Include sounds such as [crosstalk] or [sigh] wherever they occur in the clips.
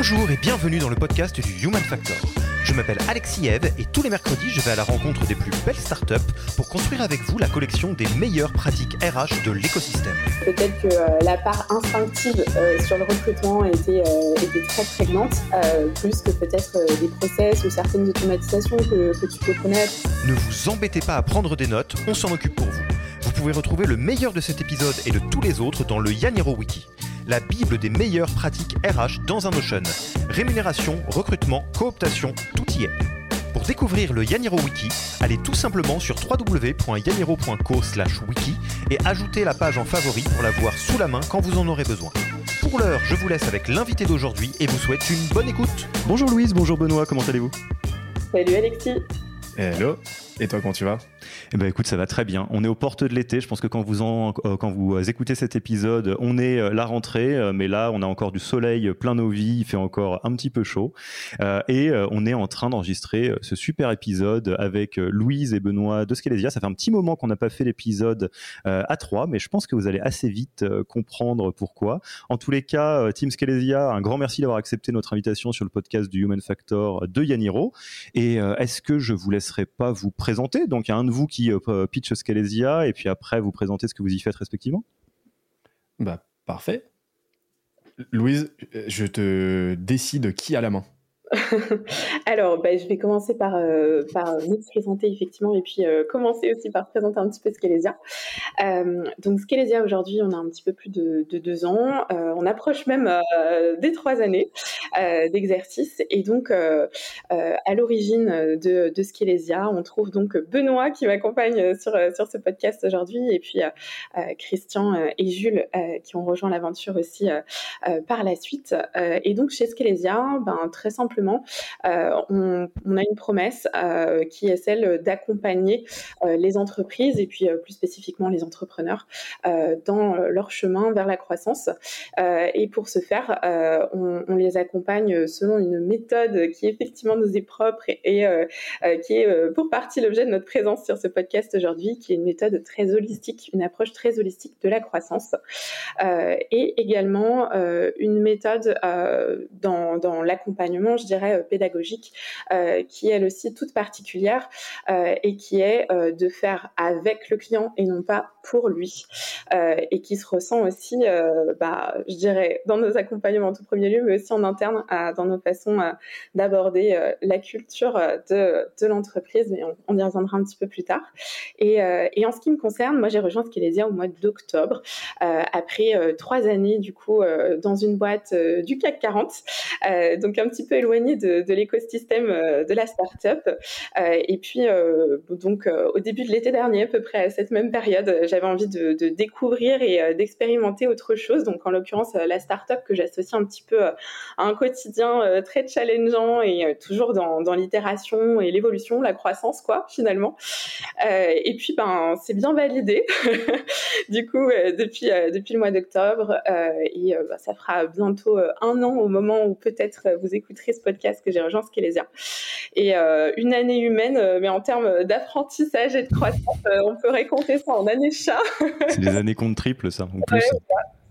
Bonjour et bienvenue dans le podcast du Human Factor. Je m'appelle Alexis Eve et tous les mercredis, je vais à la rencontre des plus belles startups pour construire avec vous la collection des meilleures pratiques RH de l'écosystème. Peut-être que euh, la part instinctive euh, sur le recrutement était, euh, était très prégnante, plus que peut-être des process ou certaines automatisations que, que tu peux connaître. Ne vous embêtez pas à prendre des notes, on s'en occupe pour vous. Vous pouvez retrouver le meilleur de cet épisode et de tous les autres dans le Yaniro Wiki la Bible des meilleures pratiques RH dans un Notion. Rémunération, recrutement, cooptation, tout y est. Pour découvrir le Yaniro Wiki, allez tout simplement sur www.yaniro.co/wiki et ajoutez la page en favori pour la voir sous la main quand vous en aurez besoin. Pour l'heure, je vous laisse avec l'invité d'aujourd'hui et vous souhaite une bonne écoute. Bonjour Louise, bonjour Benoît, comment allez-vous? Salut Alexis. Hello. Et toi, comment tu vas? Eh ben, écoute, ça va très bien. On est aux portes de l'été. Je pense que quand vous, euh, vous écoutez cet épisode, on est euh, la rentrée, euh, mais là, on a encore du soleil plein nos vies. Il fait encore un petit peu chaud. et on est en train d'enregistrer ce super épisode avec Louise et Benoît de Skelesia. Ça fait un petit moment qu'on n'a pas fait l'épisode à trois, mais je pense que vous allez assez vite comprendre pourquoi. En tous les cas, Team Skelesia, un grand merci d'avoir accepté notre invitation sur le podcast du Human Factor de Yaniro. Et est-ce que je vous laisserai pas vous présenter Donc, il y a un de vous qui euh, pitch Scalesia et puis après, vous présentez ce que vous y faites respectivement. Bah, parfait. Louise, je te décide qui a la main. [laughs] Alors, bah, je vais commencer par, euh, me présenter effectivement et puis euh, commencer aussi par présenter un petit peu Scalesia. Euh, donc Scalesia aujourd'hui, on a un petit peu plus de, deux ans. on approche même des trois années d'exercice et donc à l'origine de, de on trouve donc Benoît qui m'accompagne sur, sur ce podcast aujourd'hui et puis Christian et Jules qui ont rejoint l'aventure aussi par la suite. et donc chez Scalesia, ben, très euh, on, a une promesse euh, qui est celle d'accompagner euh, les entreprises et puis plus spécifiquement les entrepreneurs dans leur chemin vers la croissance. et pour ce faire, on, les accompagne selon une méthode qui effectivement nous est propre et, qui est pour partie l'objet de notre présence sur ce podcast aujourd'hui, qui est une méthode très holistique, une approche très holistique de la croissance, et également une méthode dans, l'accompagnement, dirais, euh, pédagogique, euh, qui est elle aussi toute particulière euh, et qui est de faire avec le client et non pas pour lui, et qui se ressent aussi, bah, je dirais, dans nos accompagnements en tout premier lieu, mais aussi en interne, dans nos façons d'aborder la culture de, de l'entreprise, mais on, y reviendra un petit peu plus tard. Et, en ce qui me concerne, moi j'ai rejoint Skelesia au mois d'octobre, après trois années du coup dans une boîte du CAC 40, donc un petit peu éloignée de, l'écosystème euh, de la startup. Euh, et puis, euh, donc, au début de l'été dernier, à peu près à cette même période, j'avais envie de, découvrir et d'expérimenter autre chose. Donc, en l'occurrence, la startup que j'associe un petit peu à un quotidien très challengeant et toujours dans, l'itération et l'évolution, la croissance, quoi, finalement. et puis, ben, c'est bien validé. [laughs] du coup, depuis, depuis le mois d'octobre, et bah, ça fera bientôt un an au moment où peut-être vous écouterez ce podcast que j'ai rejoint Skelesia. Et euh, une année humaine, euh, mais en termes d'apprentissage et de croissance, euh, on peut compter ça en année chat. C'est des années compte triple, ça, en plus.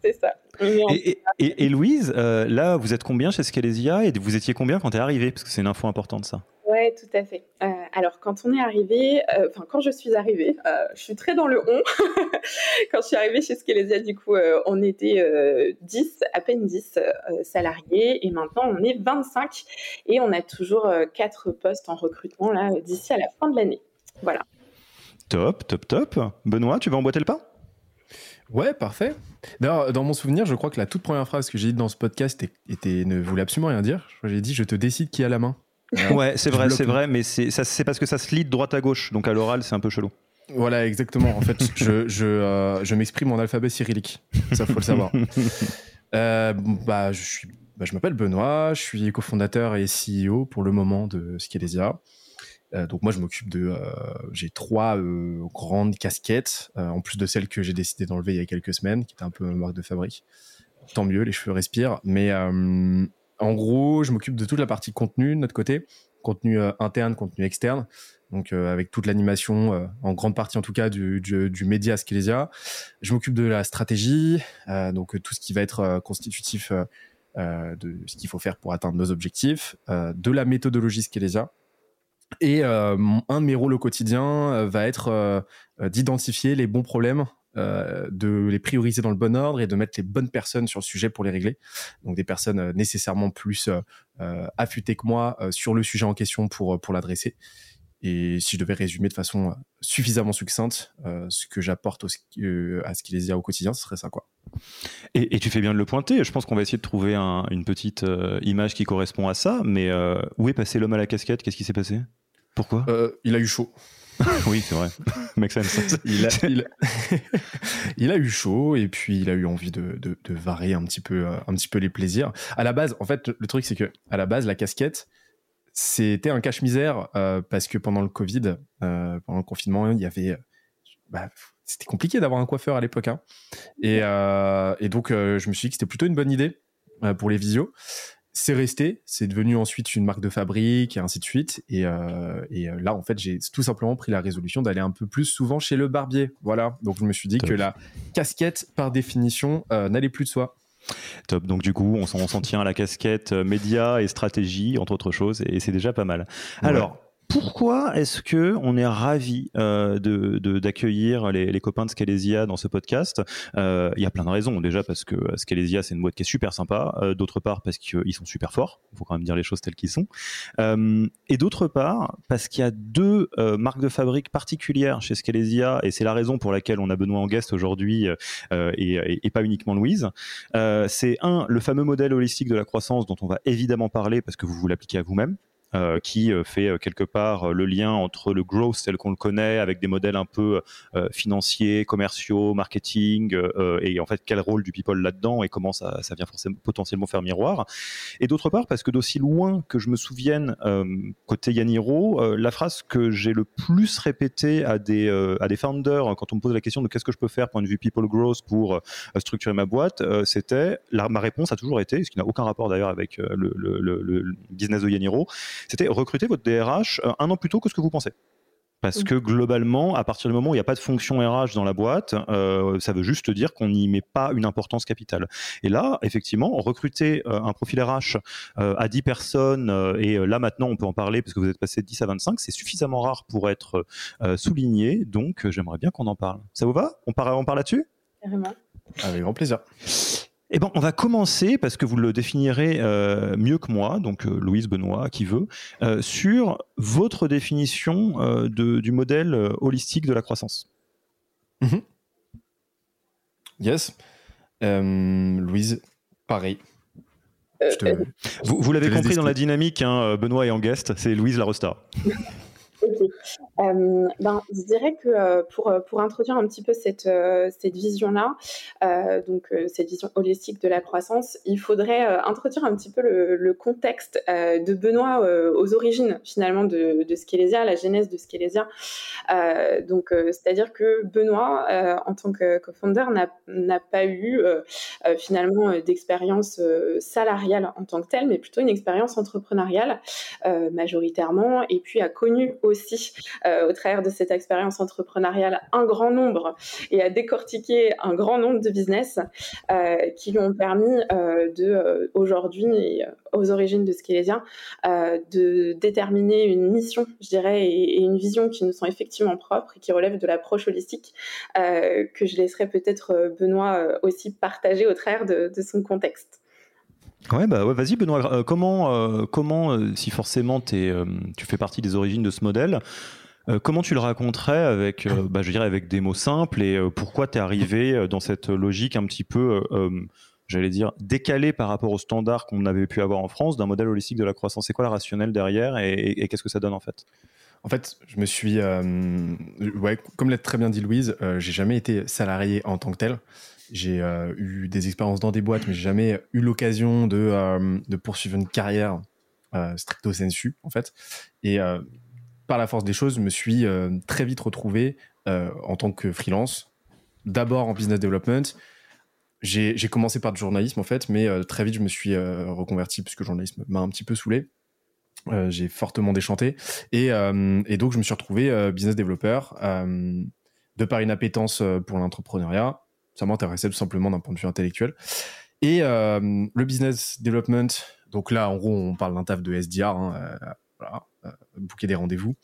c'est ça. Et, et, Louise, là, vous êtes combien chez Skelesia et vous étiez combien quand tu es arrivée? Parce que c'est une info importante, ça. Oui, tout à fait. Euh, alors, quand on est arrivé, euh, enfin, quand je suis arrivée, euh, je suis très dans le on. [laughs] quand je suis arrivée chez Skelesia, du coup, on était 10, à peine 10 salariés, et maintenant on est 25, et on a toujours 4 postes en recrutement là d'ici à la fin de l'année. Voilà. Top, top, top. Benoît, tu vas emboîter le pas? Ouais, parfait. D'ailleurs, dans mon souvenir, je crois que la toute première phrase que j'ai dite dans ce podcast était, ne voulait absolument rien dire. J'ai dit Je te décide qui a la main. [laughs] ouais, c'est vrai, c'est vrai, mais c'est parce que ça se lit de droite à gauche. Donc à l'oral, c'est un peu chelou. Voilà, exactement. En fait, je, je, euh, je m'exprime en alphabet cyrillique. Ça, faut le savoir. [laughs] Euh, bah, je suis, bah, je m'appelle Benoît, je suis cofondateur et CEO pour le moment de Skelesia. Euh, donc moi, je m'occupe de, j'ai trois grandes casquettes, en plus de celles que j'ai décidé d'enlever il y a quelques semaines, qui étaient un peu ma marque de fabrique. Tant mieux, les cheveux respirent. Mais en gros, je m'occupe de toute la partie contenu de notre côté, contenu interne, contenu externe donc euh, avec toute l'animation, euh, en grande partie en tout cas du, du, du média Skelesia. Je m'occupe de la stratégie, euh, donc tout ce qui va être constitutif de ce qu'il faut faire pour atteindre nos objectifs, de la méthodologie Skelesia. Et un de mes rôles au quotidien va être d'identifier les bons problèmes de les prioriser dans le bon ordre et de mettre les bonnes personnes sur le sujet pour les régler. Donc des personnes nécessairement plus affûtées que moi sur le sujet en question pour, pour l'adresser. Et si je devais résumer de façon euh, suffisamment succincte euh, ce que j'apporte euh, à ce qu'il y a au quotidien, ce serait ça. quoi. Et, tu fais bien de le pointer. Je pense qu'on va essayer de trouver une petite image qui correspond à ça. Mais où est passé l'homme à la casquette? Qu'est-ce qui s'est passé? Pourquoi? Il a eu chaud. [laughs] oui, c'est vrai. [laughs] Make sense. [laughs] il, a, il, a, eu chaud et puis il a eu envie de, de, de, varier un petit, peu, un petit peu les plaisirs. À la base, en fait, le truc, c'est que à la base, la casquette, c'était un cache-misère euh, parce que pendant le Covid, euh, pendant le confinement, il y avait. Bah, c'était compliqué d'avoir un coiffeur à l'époque. Hein. Et, euh, et, donc, je me suis dit que c'était plutôt une bonne idée pour les visios. C'est resté, c'est devenu ensuite une marque de fabrique et ainsi de suite. Et, et là, en fait, j'ai tout simplement pris la résolution d'aller un peu plus souvent chez le barbier. Voilà. Donc, je me suis dit que la casquette, par définition, n'allait plus de soi. Top. Donc du coup, on s'en tient à la casquette euh, média et stratégie, entre autres choses, et c'est déjà pas mal. Alors, pourquoi est-ce que on est ravi euh, de d'accueillir les, les, copains de Scalesia dans ce podcast? Euh, Il y a plein de raisons. Déjà parce que Scalesia c'est une boîte qui est super sympa. Euh, d'autre part parce qu'ils sont super forts. Il faut quand même dire les choses telles qu'elles sont. Euh, et d'autre part parce qu'il y a deux euh, marques de fabrique particulières chez Scalesia et c'est la raison pour laquelle on a Benoît en guest aujourd'hui et, et, pas uniquement Louise. c'est un le fameux modèle holistique de la croissance dont on va évidemment parler parce que vous vous l'appliquez à vous-même. Euh, qui euh, fait euh, quelque part le lien entre le growth tel qu'on le connaît avec des modèles un peu financiers, commerciaux, marketing et en fait quel rôle du people là-dedans et comment ça, ça vient forcément potentiellement faire miroir. Et d'autre part parce que d'aussi loin que je me souvienne côté Yaniro, la phrase que j'ai le plus répétée à des à des founders quand on me pose la question de qu'est-ce que je peux faire point de vue people growth pour structurer ma boîte, c'était ma réponse a toujours été, ce qui n'a aucun rapport d'ailleurs avec le, le, le, le, business de Yaniro, c'était recruter votre DRH euh, un an plus tôt que ce que vous pensez. Parce que globalement, à partir du moment où il n'y a pas de fonction RH dans la boîte, euh, ça veut juste dire qu'on n'y met pas une importance capitale. Et là, effectivement, recruter euh, un profil RH à 10 personnes, et là maintenant on peut en parler parce que vous êtes passé de 10 à 25, c'est suffisamment rare pour être souligné, donc j'aimerais bien qu'on en parle. Ça vous va? On parle, on parle là-dessus? Carrément. Avec grand plaisir. Eh ben, on va commencer parce que vous le définirez euh, mieux que moi, donc euh, Louise Benoît, qui veut, euh, sur votre définition de, du modèle holistique de la croissance. Mhm. Yes. Louise, pareil. Vous, vous l'avez compris dans la dynamique, hein, Benoît est en guest, c'est Louise la Rosta. [laughs] Euh, ben, je dirais que euh, pour, euh, pour introduire un petit peu cette, cette vision-là, donc cette vision holistique de la croissance, il faudrait introduire un petit peu le, contexte de Benoît aux origines finalement de, de Skelesia, la genèse de Skelesia. donc, c'est-à-dire que Benoît, en tant que co-founder, n'a pas eu finalement d'expérience salariale en tant que telle, mais plutôt une expérience entrepreneuriale majoritairement, et puis a connu aussi euh, au travers de cette expérience entrepreneuriale un grand nombre et à décortiquer un grand nombre de business euh, qui lui ont permis euh, de aujourd'hui aux origines de Skelesia de déterminer une mission, je dirais, et, une vision qui nous sont effectivement propres et qui relèvent de l'approche holistique que je laisserai peut-être Benoît aussi partager au travers de, son contexte. Ouais, bah vas-y Benoît, comment, comment si forcément tu fais partie des origines de ce modèle, comment tu le raconterais avec, bah, je dirais avec des mots simples et pourquoi tu es arrivé dans cette logique un petit peu j'allais dire, décalé par rapport aux standards qu'on avait pu avoir en France d'un modèle holistique de la croissance? C'est quoi la rationnelle derrière et, qu'est-ce que ça donne en fait? En fait, je me suis, euh, ouais, comme l'a très bien dit Louise, euh, j'ai jamais été salarié en tant que tel. J'ai euh, eu des expériences dans des boîtes, mais j'ai jamais eu l'occasion de, de, poursuivre une carrière stricto sensu, en fait. Et par la force des choses, je me suis très vite retrouvé en tant que freelance, d'abord en business development, j'ai commencé par du journalisme en fait, mais euh, très vite je me suis euh, reconverti puisque le journalisme m'a un petit peu saoulé. Euh, j'ai fortement déchanté et, donc je me suis retrouvé business developer de par une appétence pour l'entrepreneuriat. Ça m'intéressait tout simplement d'un point de vue intellectuel. Et le business development, donc là en gros on parle d'un taf de SDR, hein, voilà, booker des rendez-vous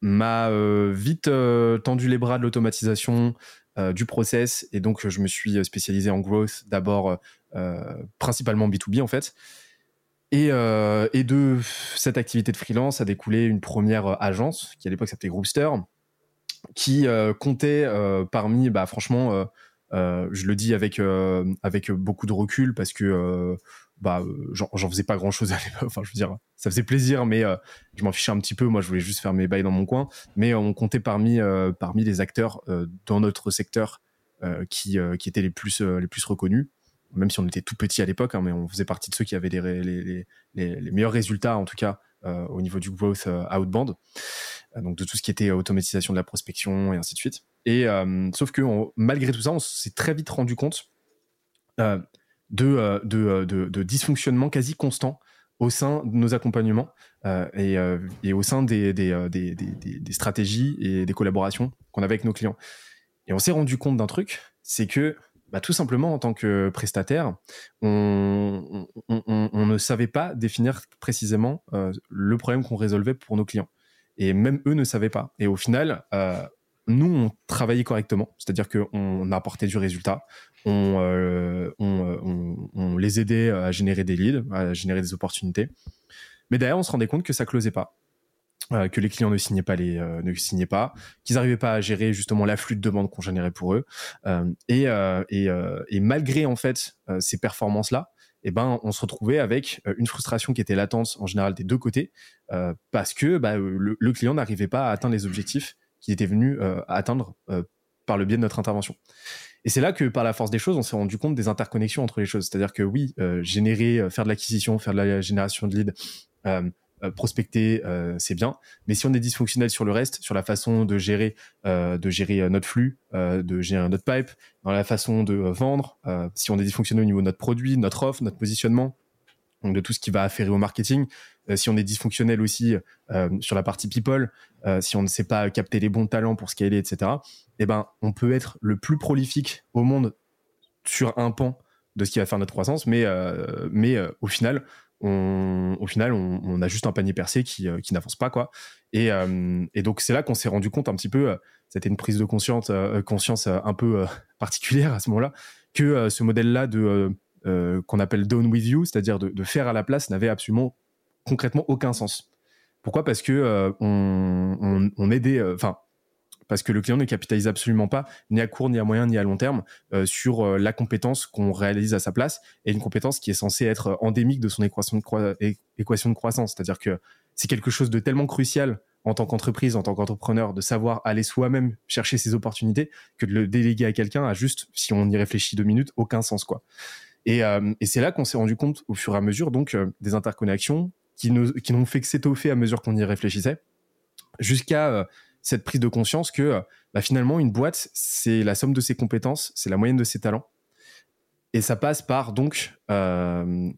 m'a vite tendu les bras de l'automatisation, euh, du process et donc je me suis spécialisé en growth d'abord euh, principalement B2B en fait. Et, euh, et, de cette activité de freelance a découlé une première agence qui à l'époque s'appelait Groupster, qui comptait parmi, bah, franchement, je le dis avec, avec beaucoup de recul parce que bah euh, j'en faisais pas grand chose à l'époque. [laughs] Enfin je veux dire ça faisait plaisir mais euh, je m'en fichais un petit peu. Moi je voulais juste faire mes bails dans mon coin. Mais on comptait parmi euh, parmi les acteurs dans notre secteur qui qui étaient les plus les plus reconnus. Même si on était tout petit à l'époque hein, mais on faisait partie de ceux qui avaient les, les, les, meilleurs résultats en tout cas au niveau du growth outbound. Donc de tout ce qui était automatisation de la prospection et ainsi de suite. Et sauf que malgré tout ça on s'est très vite rendu compte euh, euh, de, de, dysfonctionnement quasi constant au sein de nos accompagnements euh, et, et, au sein des, des, des, des, stratégies et des collaborations qu'on avait avec nos clients. Et on s'est rendu compte d'un truc, c'est que bah, tout simplement en tant que prestataire, on, on, ne savait pas définir précisément le problème qu'on résolvait pour nos clients. Et même eux ne savaient pas. Et au final, nous, on travaillait correctement, c'est-à-dire qu'on apportait du résultat, euh, on, on, les aidait à générer des leads, à générer des opportunités. Mais derrière, on se rendait compte que ça closait pas. Euh, que les clients ne signaient pas euh, qu'ils n'arrivaient pas à gérer justement l'afflux de demandes qu'on générait pour eux, et, malgré en fait ces performances là, eh ben on se retrouvait avec une frustration qui était latente en général des deux côtés, parce que bah, le, client n'arrivait pas à atteindre les objectifs qu'il était venu atteindre par le biais de notre intervention. Et c'est là que, par la force des choses, on s'est rendu compte des interconnexions entre les choses. C'est-à-dire que oui, euh, générer, euh, faire de l'acquisition, faire de la génération de leads, euh, prospecter, c'est bien. Mais si on est dysfonctionnel sur le reste, sur la façon de gérer, de gérer notre flux, de gérer notre pipe, dans la façon de vendre, si on est dysfonctionnel au niveau de notre produit, notre offre, notre positionnement, donc de tout ce qui va afférer au marketing. Si on est dysfonctionnel aussi sur la partie people, si on ne sait pas capter les bons talents pour scaler, etc eh ben, on peut être le plus prolifique au monde sur un pan de ce qui va faire notre croissance, mais, euh, mais euh, au final, on, au final, on, a juste un panier percé qui, euh, qui n'avance pas, quoi. Et, et donc, c'est là qu'on s'est rendu compte un petit peu, c'était une prise de conscience, conscience un peu [laughs] particulière à ce moment-là, que ce modèle-là de qu'on appelle down with you, c'est-à-dire de, de, faire à la place, n'avait absolument concrètement aucun sens. Pourquoi? Parce que on, on, on aidait, enfin parce que le client ne capitalise absolument pas, ni à court, ni à moyen, ni à long terme, euh, sur euh, la compétence qu'on réalise à sa place, et une compétence qui est censée être endémique de son équation de, croissance. C'est-à-dire que c'est quelque chose de tellement crucial en tant qu'entreprise, en tant qu'entrepreneur, de savoir aller soi-même chercher ses opportunités, que de le déléguer à quelqu'un a juste, si on y réfléchit deux minutes, aucun sens. quoi. Et, euh, et c'est là qu'on s'est rendu compte au fur et à mesure donc des interconnexions qui, n'ont fait que s'étoffer à mesure qu'on y réfléchissait, jusqu'à cette prise de conscience que bah, finalement une boîte c'est la somme de ses compétences, c'est la moyenne de ses talents, et ça passe par donc euh,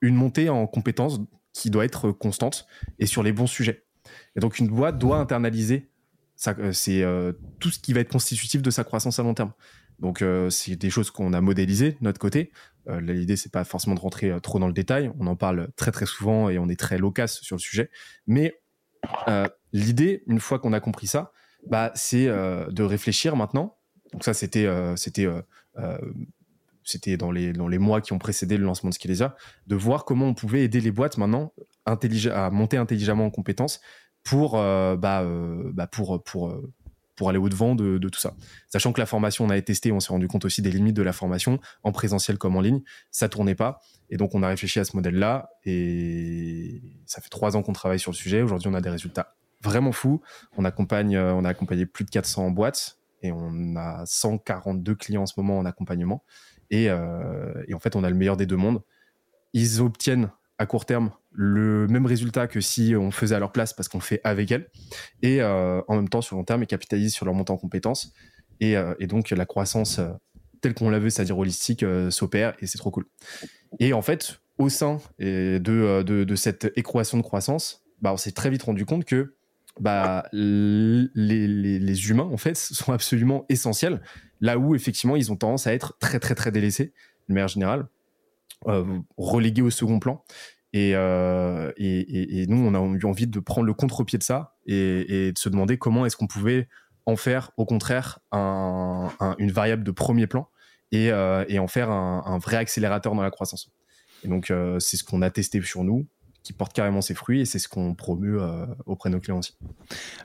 une montée en compétences qui doit être constante et sur les bons sujets. Et donc une boîte doit internaliser euh, c'est euh, tout ce qui va être constitutif de sa croissance à long terme. Donc c'est des choses qu'on a modélisées de notre côté. L'idée c'est pas forcément de rentrer trop dans le détail. On en parle très très souvent et on est très loquace sur le sujet. Mais L'idée, une fois qu'on a compris ça, bah, c'est euh, de réfléchir maintenant. Donc ça, c'était euh, c'était euh, c'était dans les dans les mois qui ont précédé le lancement de Skelesia, de voir comment on pouvait aider les boîtes maintenant à monter intelligemment en compétences pour, bah, bah, pour, pour, pour aller au-devant de, tout ça. Sachant que la formation, on a testé, on s'est rendu compte aussi des limites de la formation, en présentiel comme en ligne, ça tournait pas. Et donc, on a réfléchi à ce modèle-là, et ça fait trois ans qu'on travaille sur le sujet. Aujourd'hui, on a des résultats vraiment fous. On, accompagne, euh, on a accompagné plus de 400 boîtes, et on a 142 clients en ce moment en accompagnement. Euh, et en fait, on a le meilleur des deux mondes. Ils obtiennent à court terme le même résultat que si on faisait à leur place parce qu'on fait avec elles. Et euh, en même temps sur long terme ils capitalisent sur leur montant en compétences. Et, euh, donc la croissance euh, telle qu'on la veut c'est-à-dire holistique s'opère et c'est trop cool. Et en fait au sein de, cette équation de croissance bah, on s'est très vite rendu compte que bah, les, les, humains en fait sont absolument essentiels là où effectivement ils ont tendance à être très très très délaissés de manière générale relégué au second plan. Euh, et, et, nous, on a eu envie de prendre le contre-pied de ça et, de se demander comment est-ce qu'on pouvait en faire, au contraire, une variable de premier plan et, euh, en faire un, vrai accélérateur dans la croissance. Et donc, c'est ce qu'on a testé sur nous, qui porte carrément ses fruits et c'est ce qu'on promeut auprès de nos clients aussi.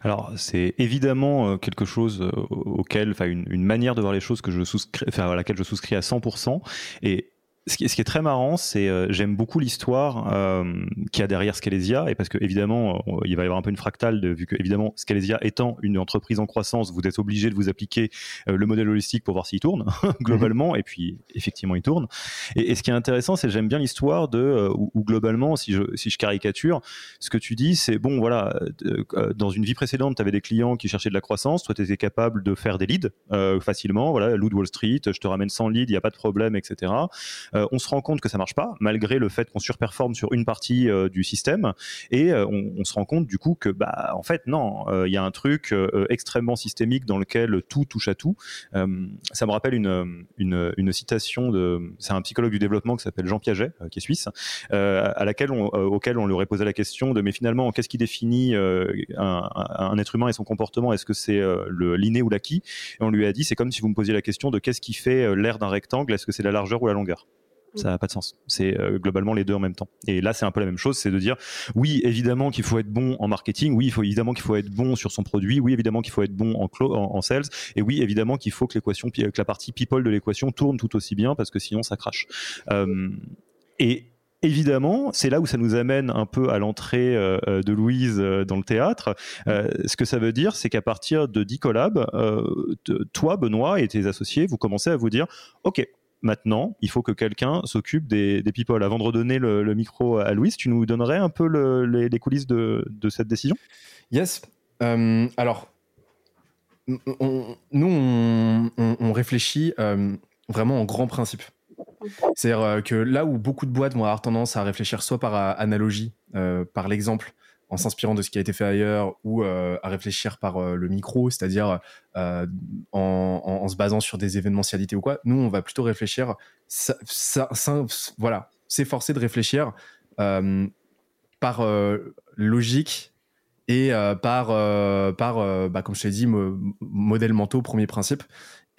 Alors c'est évidemment quelque chose auquel, enfin une, une, manière de voir les choses que je souscris, à laquelle je souscris à 100% et ce qui, est très marrant, c'est euh, j'aime beaucoup l'histoire euh, qu'il y a derrière Scalesia, et parce que évidemment, euh, il va y avoir un peu une fractale, vu que évidemment Scalesia étant une entreprise en croissance, vous êtes obligé de vous appliquer le modèle holistique pour voir s'il tourne [laughs] globalement, et puis effectivement il tourne. Et, ce qui est intéressant, c'est j'aime bien l'histoire de où, globalement, si je, si je caricature, ce que tu dis, c'est bon, voilà, dans une vie précédente, tu avais des clients qui cherchaient de la croissance, toi tu étais capable de faire des leads facilement, voilà, lead Wall Street, je te ramène 100 leads, il n'y a pas de problème, etc. Euh, on se rend compte que ça marche pas, malgré le fait qu'on surperforme sur une partie euh, du système, et euh, on, se rend compte du coup que bah en fait non, il y a un truc extrêmement systémique dans lequel tout touche à tout. ça me rappelle une, citation de, c'est un psychologue du développement qui s'appelle Jean Piaget, qui est suisse, à laquelle on, auquel on lui aurait posé la question de mais finalement qu'est-ce qui définit un, être humain et son comportement? Est-ce que c'est le l'inné ou l'acquis? Et on lui a dit c'est comme si vous me posiez la question de qu'est-ce qui fait l'air d'un rectangle? Est-ce que c'est la largeur ou la longueur? Ça n'a pas de sens. C'est euh, globalement les deux en même temps. Et là, c'est un peu la même chose, c'est de dire oui, évidemment qu'il faut être bon en marketing, oui, il faut évidemment qu'il faut être bon sur son produit, oui, évidemment qu'il faut être bon en, sales, et oui, évidemment qu'il faut que l'équation, que la partie people de l'équation tourne tout aussi bien parce que sinon ça crache. Euh, et Évidemment, c'est là où ça nous amène un peu à l'entrée euh, de Louise dans le théâtre. ce que ça veut dire, c'est qu'à partir de 10 collabs, toi, Benoît et tes associés, vous commencez à vous dire, OK, maintenant, il faut que quelqu'un s'occupe des, people. Avant de redonner le, micro à Louis, tu nous donnerais un peu les, coulisses de, cette décision? Yes. Euh, alors, nous, on, réfléchit euh, vraiment en grand principe. C'est-à-dire euh, que là où beaucoup de boîtes vont avoir tendance à réfléchir soit par analogie, par l'exemple, en s'inspirant de ce qui a été fait ailleurs ou euh, à réfléchir par euh, le micro, c'est-à-dire euh, en, se basant sur des événementialités ou quoi. Nous, on va plutôt réfléchir, voilà, s'efforcer de réfléchir par logique et par, par bah, comme je t'ai dit, modèle mentaux, premier principe,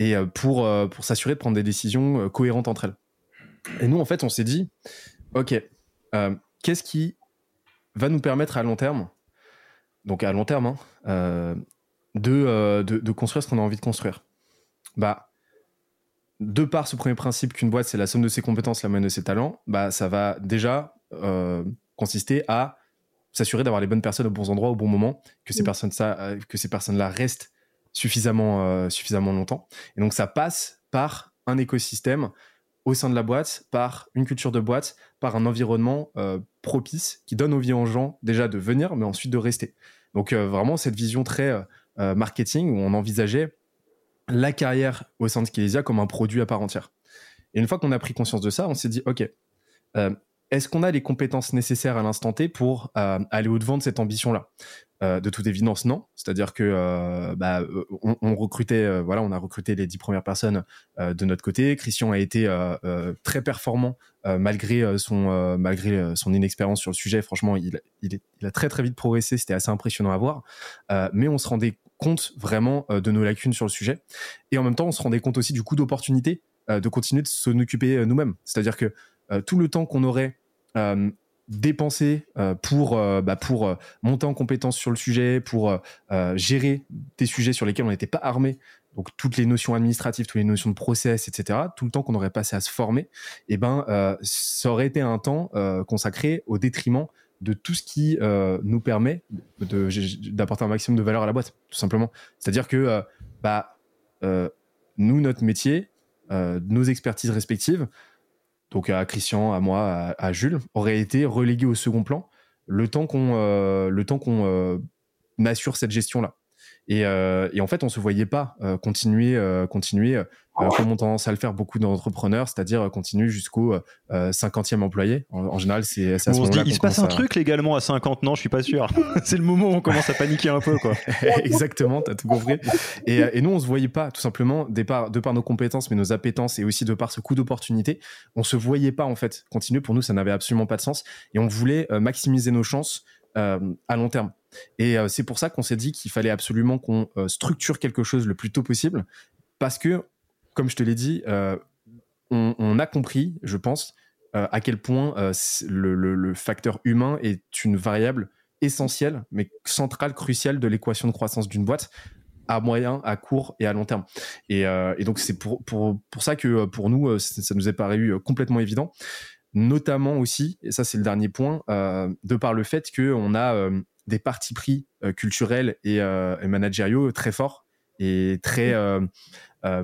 et pour, pour s'assurer de prendre des décisions cohérentes entre elles. Et nous, en fait, on s'est dit, OK, qu'est-ce qui va nous permettre à long terme, donc à long terme, hein, euh, euh, de, de, construire ce qu'on a envie de construire. Bah, de par ce premier principe qu'une boîte c'est la somme de ses compétences, la moyenne de ses talents, bah, ça va déjà euh, consister à s'assurer d'avoir les bonnes personnes aux bons endroits au bon moment, que ces personnes ces personnes-là restent suffisamment, suffisamment longtemps. Et donc ça passe par un écosystème au sein de la boîte, par une culture de boîte, par un environnement euh, propice qui donne envie aux gens déjà de venir, mais ensuite de rester. Donc euh, vraiment cette vision très euh, marketing où on envisageait la carrière au sein de Skelesia comme un produit à part entière. Et une fois qu'on a pris conscience de ça, on s'est dit, OK, est-ce qu'on a les compétences nécessaires à l'instant T pour aller au-devant de cette ambition-là? Euh, de toute évidence, non. C'est-à-dire que euh, bah, euh, on, recrutait, voilà, on a recruté les dix premières personnes de notre côté. Christian a été très performant malgré son malgré son inexpérience sur le sujet. Franchement, il, il, a très très vite progressé. C'était assez impressionnant à voir. mais on se rendait compte vraiment de nos lacunes sur le sujet. Et en même temps, on se rendait compte aussi du coup d'opportunité de continuer de s'en occuper nous-mêmes. C'est-à-dire que tout le temps qu'on aurait dépenser pour, bah, pour monter en compétence sur le sujet, pour gérer des sujets sur lesquels on n'était pas armé donc toutes les notions administratives, toutes les notions de process, etc., tout le temps qu'on aurait passé à se former, eh ben, euh, ça aurait été un temps euh, consacré au détriment de tout ce qui euh, nous permet d'apporter un maximum de valeur à la boîte, tout simplement. C'est-à-dire que bah, nous, notre métier, nos expertises respectives, donc à Christian, à moi, à, Jules, auraient été reléguées au second plan le temps qu'on le temps qu'on assure cette gestion-là. Euh, et, en fait, on se voyait pas euh, continuer, euh, continuer comme on tendance à le faire beaucoup d'entrepreneurs, c'est-à-dire continuer jusqu'au 50e employé. En, général, c'est à ce moment-là. Il se passe un truc légalement à 50, non, je suis pas sûr. [laughs] c'est le moment où on commence à paniquer un peu, quoi. [laughs] Exactement, tu as tout compris. Et, nous, on se voyait pas, tout simplement, de par, de par nos compétences, mais nos appétences et aussi de par ce coup d'opportunité, on se voyait pas en fait continuer. Pour nous, ça n'avait absolument pas de sens. Et on voulait maximiser nos chances à long terme. Et euh, c'est pour ça qu'on s'est dit qu'il fallait absolument qu'on euh, structure quelque chose le plus tôt possible, parce que, comme je te l'ai dit, euh, on, a compris, je pense, à quel point le, facteur humain est une variable essentielle, mais centrale, cruciale de l'équation de croissance d'une boîte à moyen, à court et à long terme. Et, donc c'est pour, pour, pour, ça que pour nous, ça nous est paru complètement évident notamment aussi, et ça c'est le dernier point, de par le fait qu'on a des partis pris euh, culturels euh, et, managériaux très forts et très, euh,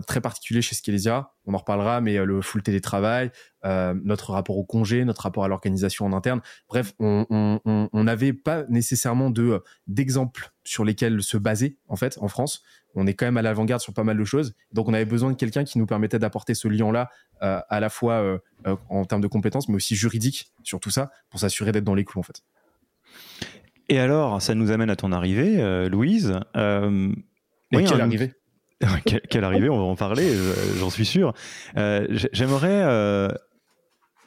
très particuliers chez Skelesia. On en reparlera, mais le full télétravail, notre rapport au congé, notre rapport à l'organisation en interne. Bref, on n'avait pas nécessairement de d'exemples sur lesquels se baser en fait en France. On est quand même à l'avant-garde sur pas mal de choses, donc on avait besoin de quelqu'un qui nous permettait d'apporter ce lien-là à la fois en termes de compétences, mais aussi juridique sur tout ça, pour s'assurer d'être dans les clous en fait. Et alors, ça nous amène à ton arrivée, euh, Louise. Euh, quelle arrivée? [laughs] Quelle, arrivée, on va en parler, j'en suis sûr. Euh, j'aimerais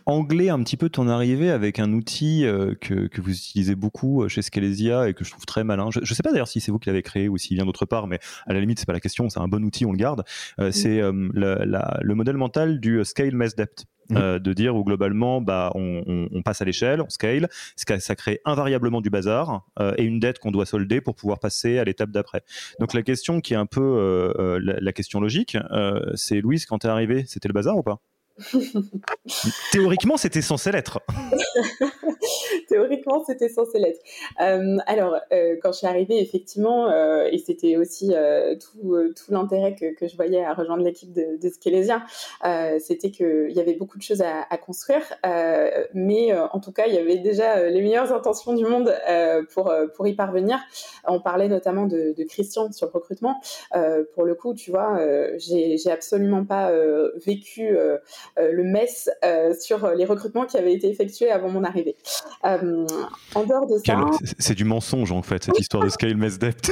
angler un petit peu ton arrivée avec un outil que, que, vous utilisez beaucoup chez Scalesia et que je trouve très malin. Je ne sais pas d'ailleurs si c'est vous qui l'avez créé ou s'il vient d'autre part, mais à la limite, c'est pas la question, c'est un bon outil, on le garde. C'est le modèle mental du Scale Mess Depth. Mmh. Euh, de dire où globalement, bah, on, passe à l'échelle, on scale, ça crée invariablement du bazar euh, et une dette qu'on doit solder pour pouvoir passer à l'étape d'après. Donc la question qui est un peu euh, la, question logique, c'est Louise, quand t'es arrivé, c'était le bazar ou pas? [laughs] Théoriquement, c'était censé l'être. [laughs] Théoriquement, c'était censé l'être. Euh, alors, euh, quand je suis arrivée, effectivement, euh, et c'était aussi tout, l'intérêt que, je voyais à rejoindre l'équipe de, de Skelésia, c'était qu'il y avait beaucoup de choses à, construire, mais en tout cas, il y avait déjà les meilleures intentions du monde pour, pour y parvenir. On parlait notamment de, de Christian sur le recrutement. pour le coup, tu vois, j'ai absolument pas vécu le mess sur les recrutements qui avaient été effectués avant mon arrivée. Euh, en dehors de ça. C'est du mensonge en fait, cette histoire de Scale Mess Debt.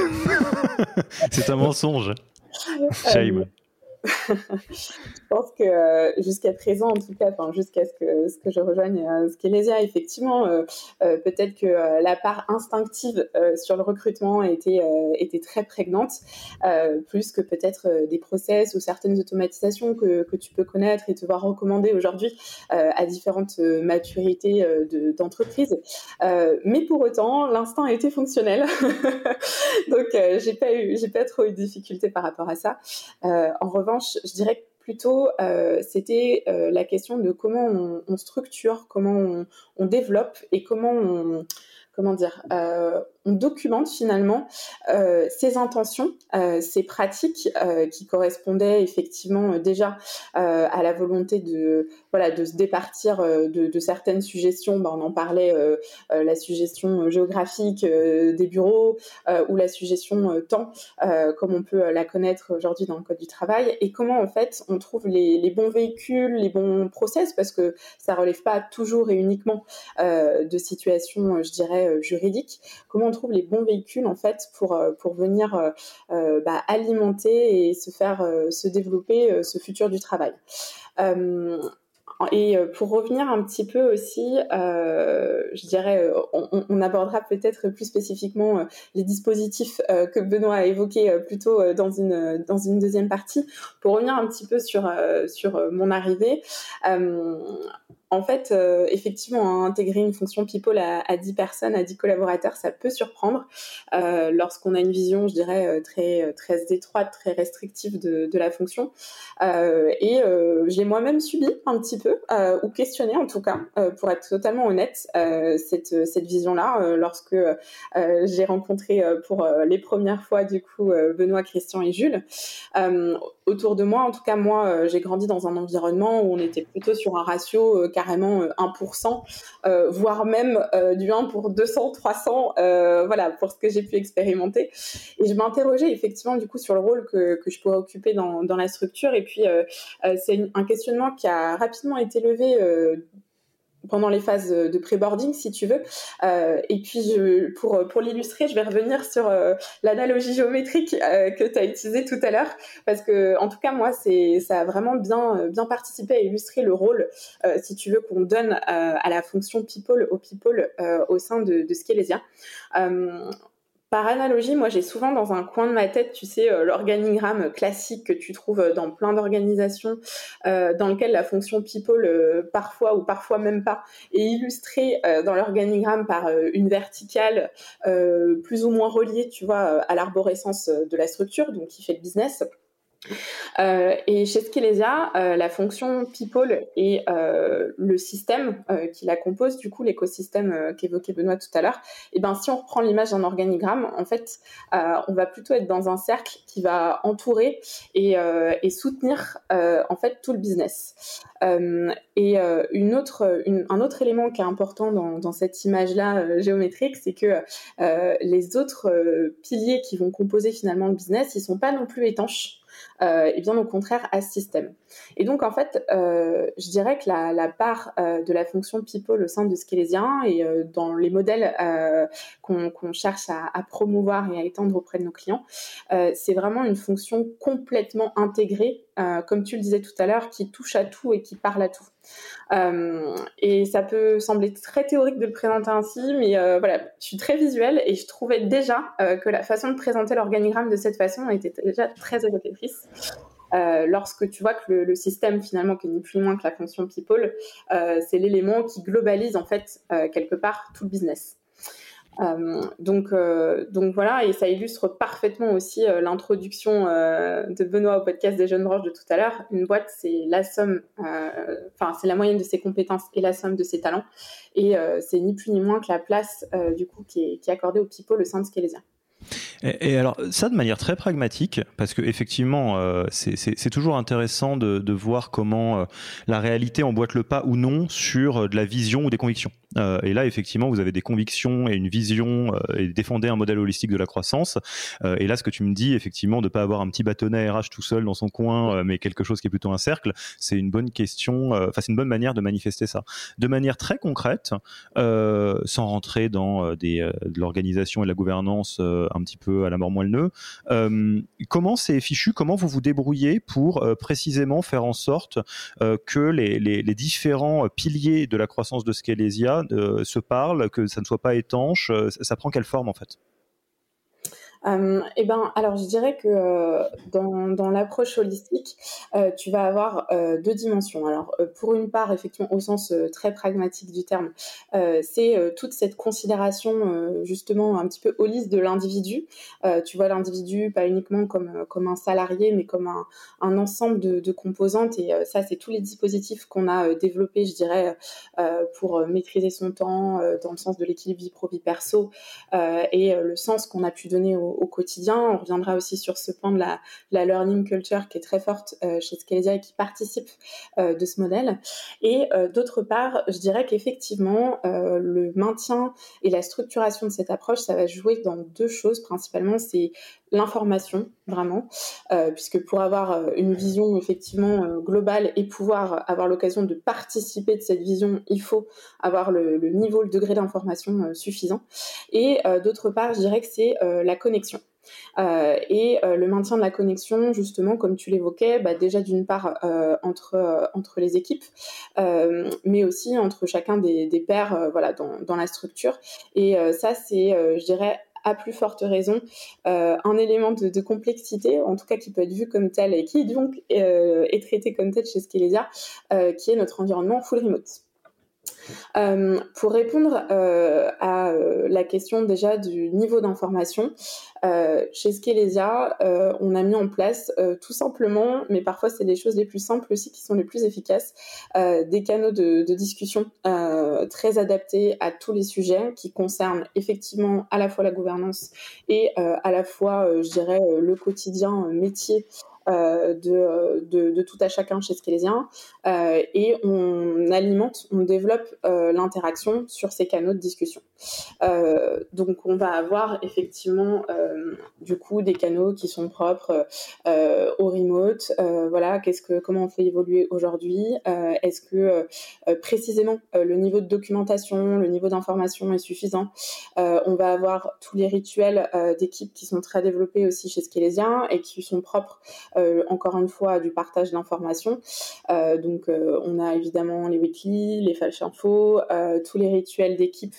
[laughs] c'est un mensonge. Euh, Shame. [laughs] je pense que euh, jusqu'à présent, en tout cas, jusqu'à ce que, ce que je rejoigne euh, Skelesia, effectivement, euh, peut-être que la part instinctive sur le recrutement était, était très prégnante, plus que peut-être des process ou certaines automatisations que, que, tu peux connaître et te voir recommander aujourd'hui à différentes maturités d'entreprise. mais pour autant, l'instinct a été fonctionnel. [laughs] Donc, j'ai pas eu, j'ai pas trop eu de difficultés par rapport à ça. en revanche, je dirais plutôt, euh, c'était euh, la question de comment on, structure, comment on, on, développe et comment on, comment dire, euh, on documente finalement euh, ses intentions, euh, ses pratiques qui correspondaient effectivement déjà à la volonté de, voilà, de se départir de, certaines suggestions. Ben, on en parlait, la suggestion géographique des bureaux ou la suggestion temps, comme on peut la connaître aujourd'hui dans le code du travail, et comment en fait on trouve les, bons véhicules, les bons process, parce que ça relève pas toujours et uniquement de situations, je dirais, euh, juridique, comment on les bons véhicules en fait pour, euh, pour venir euh, bah, alimenter et se faire se développer ce futur du travail. Et pour revenir un petit peu aussi, je dirais, on, abordera peut-être plus spécifiquement les dispositifs que Benoît a évoqués plutôt dans une, dans une deuxième partie. Pour revenir un petit peu sur, sur mon arrivée, en fait, effectivement, hein, intégrer une fonction people à, à, 10 personnes, à 10 collaborateurs, ça peut surprendre lorsqu'on a une vision, je dirais, très, très étroite, très restrictive de, la fonction. et j'ai moi-même subi un petit peu, ou questionné en tout cas, pour être totalement honnête, cette, cette vision-là, lorsque j'ai rencontré pour les premières fois, du coup, Benoît, Christian et Jules autour de moi, en tout cas moi, euh, j'ai grandi dans un environnement où on était plutôt sur un ratio euh, carrément 1%, euh, voire même du 1 pour 200, 300, voilà, pour ce que j'ai pu expérimenter. Et je m'interrogeais effectivement du coup sur le rôle que, que je pourrais occuper dans, dans la structure. Et puis c'est un questionnement qui a rapidement été levé pendant les phases de pré-boarding, si tu veux. Euh, et puis, pour, pour l'illustrer, je vais revenir sur euh, l'analogie géométrique euh, que tu as utilisée tout à l'heure, parce que, en tout cas, moi, c'est, ça a vraiment bien, bien participé à illustrer le rôle, si tu veux, qu'on donne à la fonction people, au people, au sein de, de. Par analogie, moi j'ai souvent dans un coin de ma tête, tu sais, euh, l'organigramme classique que tu trouves euh, dans plein d'organisations, euh, dans lequel la fonction people, parfois ou parfois même pas, est illustrée dans l'organigramme par une verticale plus ou moins reliée, tu vois, à l'arborescence de la structure, donc qui fait le business. Euh, et chez Skelesia, euh, la fonction people et euh, le système qui la compose, du coup l'écosystème qu'évoquait Benoît tout à l'heure, et eh ben si on reprend l'image d'un organigramme, en fait, on va plutôt être dans un cercle qui va entourer et, soutenir en fait tout le business. et un autre élément qui est important dans, dans cette image-là géométrique, c'est que les autres piliers qui vont composer finalement le business, ils sont pas non plus étanches euh, et bien au contraire à ce système. Et donc en fait, euh, je dirais que la, part euh, de la fonction people au sein de Scalesien et dans les modèles qu'on cherche à, promouvoir et à étendre auprès de nos clients, c'est vraiment une fonction complètement intégrée, comme tu le disais tout à l'heure, qui touche à tout et qui parle à tout. Euh, et ça peut sembler très théorique de le présenter ainsi, mais euh, voilà, je suis très visuelle et je trouvais déjà euh, que la façon de présenter l'organigramme de cette façon était déjà très évocatrice. lorsque tu vois que le, système finalement qui est ni plus moins que la fonction people, c'est l'élément qui globalise en fait quelque part tout le business. Euh, donc, euh, donc voilà, et ça illustre parfaitement aussi euh, l'introduction de Benoît au podcast des jeunes branches de tout à l'heure. Une boîte, c'est la somme, enfin c'est la moyenne de ses compétences et la somme de ses talents, et c'est ni plus ni moins que la place du coup qui est, qui est accordée au people de Scalesia. Et, et, alors ça de manière très pragmatique, parce que effectivement c'est toujours intéressant de, voir comment la réalité emboîte le pas ou non sur de la vision ou des convictions. Euh, et là effectivement vous avez des convictions et une vision euh, et défendez un modèle holistique de la croissance. et là ce que tu me dis effectivement de pas avoir un petit bâtonnet RH tout seul dans son coin, mais quelque chose qui est plutôt un cercle, c'est une bonne question. Enfin c'est une bonne manière de manifester ça. De manière très concrète, sans rentrer dans des, de l'organisation et de la gouvernance un petit peu à la mort moelle euh, comment c'est fichu Comment vous vous débrouillez pour euh, précisément faire en sorte euh, que les, différents piliers de la croissance de Scalesia se parlent, que ça ne soit pas étanche ça prend quelle forme en fait? Euh, eh ben, alors je dirais que euh, dans, dans l'approche holistique, euh, tu vas avoir euh, deux dimensions. Alors, euh, pour une part, effectivement, au sens très pragmatique du terme, c'est toute cette considération justement un petit peu holiste de l'individu. tu vois l'individu pas uniquement comme comme un salarié, mais comme un, un ensemble de, de, composantes. Et ça, c'est tous les dispositifs qu'on a développés, je dirais, pour maîtriser son temps dans le sens de l'équilibre vie pro vie perso et le sens qu'on a pu donner au au, quotidien. On reviendra aussi sur ce point de la, learning culture qui est très forte euh, chez Scalesia et qui participe euh, de ce modèle. Et euh, d'autre part, je dirais qu'effectivement, le maintien et la structuration de cette approche, ça va jouer dans deux choses principalement. C'est l'information vraiment, euh, puisque pour avoir une vision effectivement euh, globale et pouvoir avoir l'occasion de participer de cette vision, il faut avoir le, niveau, le degré d'information euh, suffisant. Et d'autre part, je dirais que c'est la connexion. Euh, et euh, le maintien de la connexion, justement, comme tu l'évoquais, bah, déjà d'une part euh, entre entre les équipes, mais aussi entre chacun des, des pairs, voilà, dans, dans la structure. Et ça, c'est, je dirais, à plus forte raison euh, un élément de, complexité, en tout cas qui peut être vu comme tel et qui donc euh, est traité comme tel chez Skelesia, euh, qui est notre environnement full remote. Pour répondre à la question déjà du niveau d'information, chez Skelesia, on a mis en place tout simplement, mais parfois c'est les choses les plus simples aussi qui sont les plus efficaces, des canaux de, discussion très adaptés à tous les sujets qui concernent effectivement à la fois la gouvernance et à la fois, je dirais, le quotidien métier euh, de, de, tout à chacun chez Skélésien euh, et on alimente, on développe euh, l'interaction sur ces canaux de discussion. donc on va avoir effectivement du coup des canaux qui sont propres au remote. voilà, qu'est-ce que comment on fait évoluer aujourd'hui? Est-ce que précisément le niveau de documentation, le niveau d'information est suffisant? On va avoir tous les rituels d'équipe qui sont très développés aussi chez Skélésien et qui sont propres euh, encore une fois du partage d'informations. Euh, donc euh, on a évidemment les weekly, les flash infos, tous les rituels d'équipe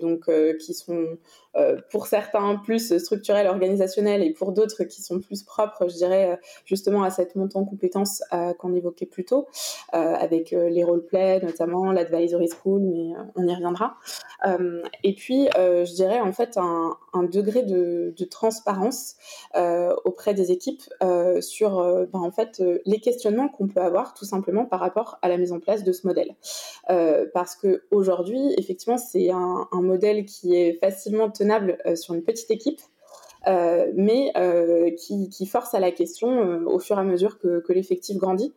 donc qui sont euh, pour certains plus structurels, organisationnels, et pour d'autres qui sont plus propres, je dirais, euh, justement à cette montée en compétences euh, qu'on évoquait plus tôt, avec les roleplays notamment, l'advisory school, mais on y reviendra. et puis, je dirais en fait un, degré de, transparence auprès des équipes sur ben, en fait les questionnements qu'on peut avoir tout simplement par rapport à la mise en place de ce modèle. parce que aujourd'hui, effectivement, c'est un, un modèle qui est facilement euh, sur une petite équipe mais euh, qui, qui, force à la question euh, au fur et à mesure que, que l'effectif grandit.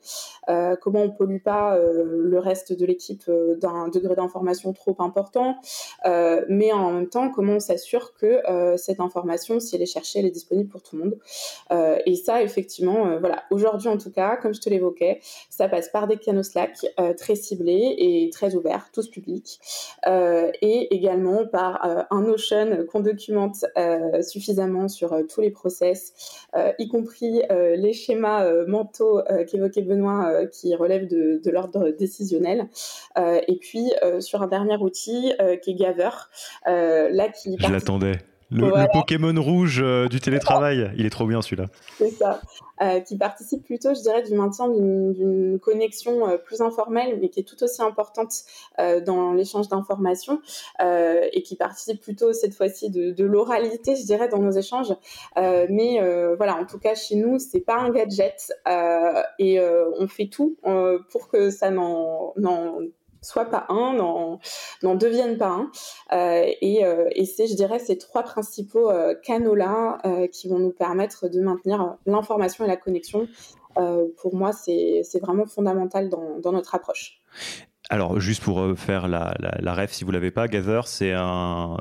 comment on pollue pas le reste de l'équipe d'un degré d'information trop important, mais en même temps, comment on s'assure que cette information, si elle est cherchée, elle est disponible pour tout le monde. et ça, effectivement, voilà, aujourd'hui en tout cas, comme je te l'évoquais, ça passe par des canaux Slack très ciblés et très ouverts, tous publics, et également par un Notion qu'on documente suffisamment sur euh, tous les process, euh, y compris euh, les schémas mentaux qu'évoquait Benoît qui relèvent de, l'ordre décisionnel. et puis sur un dernier outil qui est Gather, là qui... Je l'attendais. Le, Pokémon rouge du télétravail, [laughs] il est trop bien celui-là. C'est ça. Euh, qui participe plutôt, je dirais, du maintien d'une connexion euh, plus informelle, mais qui est tout aussi importante euh, dans l'échange d'informations et qui participe plutôt cette fois-ci de, de l'oralité, je dirais, dans nos échanges. mais voilà, en tout cas, chez nous, c'est pas un gadget et on fait tout pour que ça n'en soit pas un, n'en deviennent pas un. Euh, euh, et, c'est, je dirais, ces trois principaux euh, canaux-là qui vont nous permettre de maintenir l'information et la connexion. pour moi, c'est vraiment fondamental dans, notre approche. Alors, juste pour faire la, la, ref, si vous l'avez pas, Gather, c'est un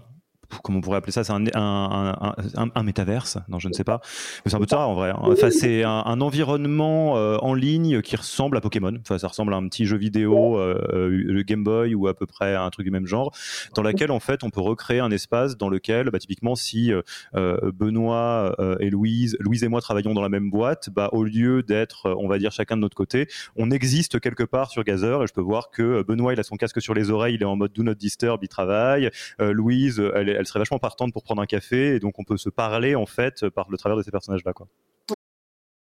comment on pourrait appeler ça C'est un, un, un, un, métaverse Non, je ne sais pas. C'est un peu ça en vrai. Hein. Enfin, c'est un, environnement euh, en ligne qui ressemble à Pokémon. Enfin, ça ressemble à un petit jeu vidéo, euh, le Game Boy ou à peu près un truc du même genre, dans lequel en fait on peut recréer un espace dans lequel, bah, typiquement, si euh, Benoît et Louise, Louise et moi travaillons dans la même boîte, bah, au lieu d'être, on va dire, chacun de notre côté, on existe quelque part sur Gazer et je peux voir que Benoît il a son casque sur les oreilles, il est en mode Do Not Disturb, il travaille. Louise, elle, elle serait vachement partante pour prendre un café et donc on peut se parler en fait par le travers de ces personnages là quoi.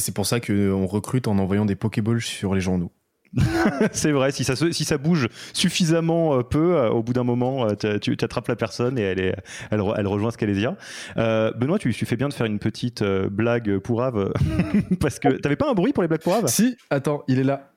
Et c'est pour ça qu'on recrute en envoyant des Pokéballs sur les journaux. [laughs] c'est vrai, si ça, si ça bouge suffisamment euh, peu, euh, au bout d'un moment, euh, tu, attrapes la personne et elle, est, elle, elle rejoint Scalesia. Euh, Benoît, tu, tu, fais bien de faire une petite blague pour Ave, [laughs] parce que t'avais pas un bruit pour les blagues pour Ave Si, attends, il est là.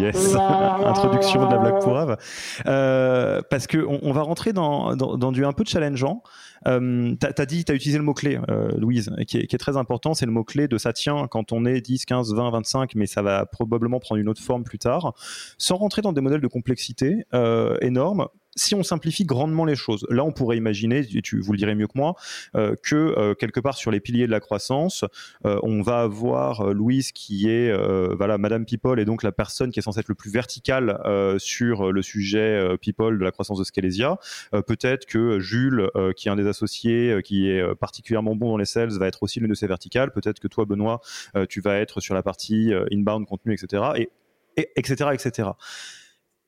yes, [laughs] introduction de la blague pour Ave. parce qu'on on va rentrer dans, dans, dans, du un peu challengeant. Euh, tu as, dit, tu utilisé le mot-clé, euh, Louise, qui est, qui très important. C'est le mot-clé de ça tient quand on est 10, 15, 20, 25, mais ça va probablement prendre une autre forme plus tard. Sans rentrer dans des modèles de complexité euh, énormes, si on simplifie grandement les choses, là on pourrait imaginer, tu vous le direz mieux que moi, euh, que euh, quelque part sur les piliers de la croissance, euh, on va avoir Louise qui est voilà Madame People et donc la personne qui est censée être le plus verticale sur le sujet People de la croissance de Scalesia. Peut-être que Jules, qui est un des associés, qui est particulièrement bon dans les sales, va être aussi l'une de ces verticales. Peut-être que toi, Benoît, tu vas être sur la partie inbound contenu, etc. Et, et etc. etc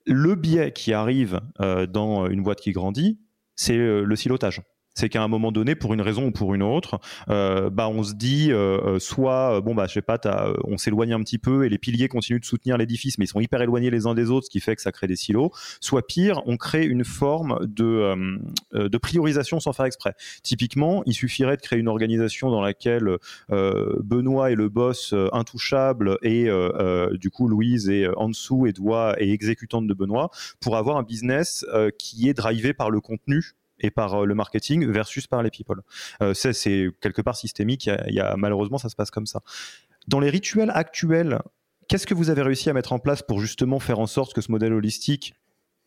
le biais qui arrive euh, dans une boîte qui grandit, c'est euh, le silotage c'est qu'à un moment donné, pour une raison ou pour une autre, euh, bah on se dit euh, euh, soit bon bah je sais pas, on s'éloigne un petit peu et les piliers continuent de soutenir l'édifice, mais ils sont hyper éloignés les uns des autres, ce qui fait que ça crée des silos. Soit pire, on crée une forme de de priorisation sans faire exprès. Typiquement, il suffirait de créer une organisation dans laquelle Benoît est le boss intouchable et du coup Louise est en dessous et doit est exécutante de Benoît pour avoir un business qui est drivé par le contenu et par euh, le marketing versus par les people. Euh, c'est quelque part systémique. Il y, a, malheureusement, ça se passe comme ça. Dans les rituels actuels, qu'est-ce que vous avez réussi à mettre en place pour justement faire en sorte que ce modèle holistique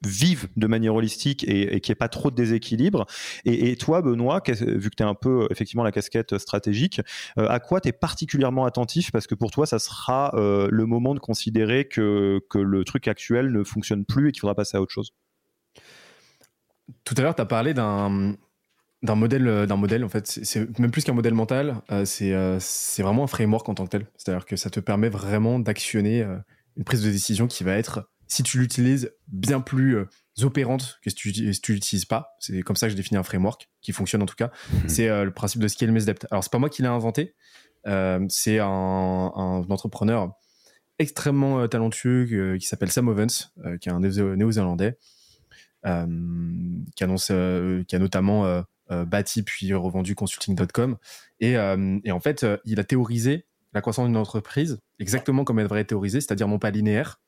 vive de manière holistique et, qu'il n'y ait pas trop de déséquilibre? Et, toi, Benoît, vu que tu es un peu effectivement la casquette stratégique, euh, à quoi tu es particulièrement attentif? Parce que pour toi, ça sera le moment de considérer que le truc actuel ne fonctionne plus et qu'il faudra passer à autre chose. Tout à l'heure, tu as parlé d'un d'un modèle euh, d'un modèle en fait. C'est même plus qu'un modèle mental euh, euh, c'est vraiment un framework en tant que tel. C'est à dire que ça te permet vraiment d'actionner une prise de décision qui va être si tu l'utilises bien plus opérante que si tu, si tu l'utilises pas. C'est comme ça que je définis un framework qui fonctionne en tout cas. Mhm. c'est le principe de scale mes depth alors c'est pas moi qui l'ai inventé. C'est un, un, entrepreneur extrêmement talentueux qui s'appelle Sam Ovens qui est un néo-zélandais qui, annonce, euh, qui a notamment euh, bâti puis revendu consulting.com. Et, et en fait, il a théorisé la croissance d'une entreprise exactement comme elle devrait être théorisée, c'est-à-dire non pas linéaire,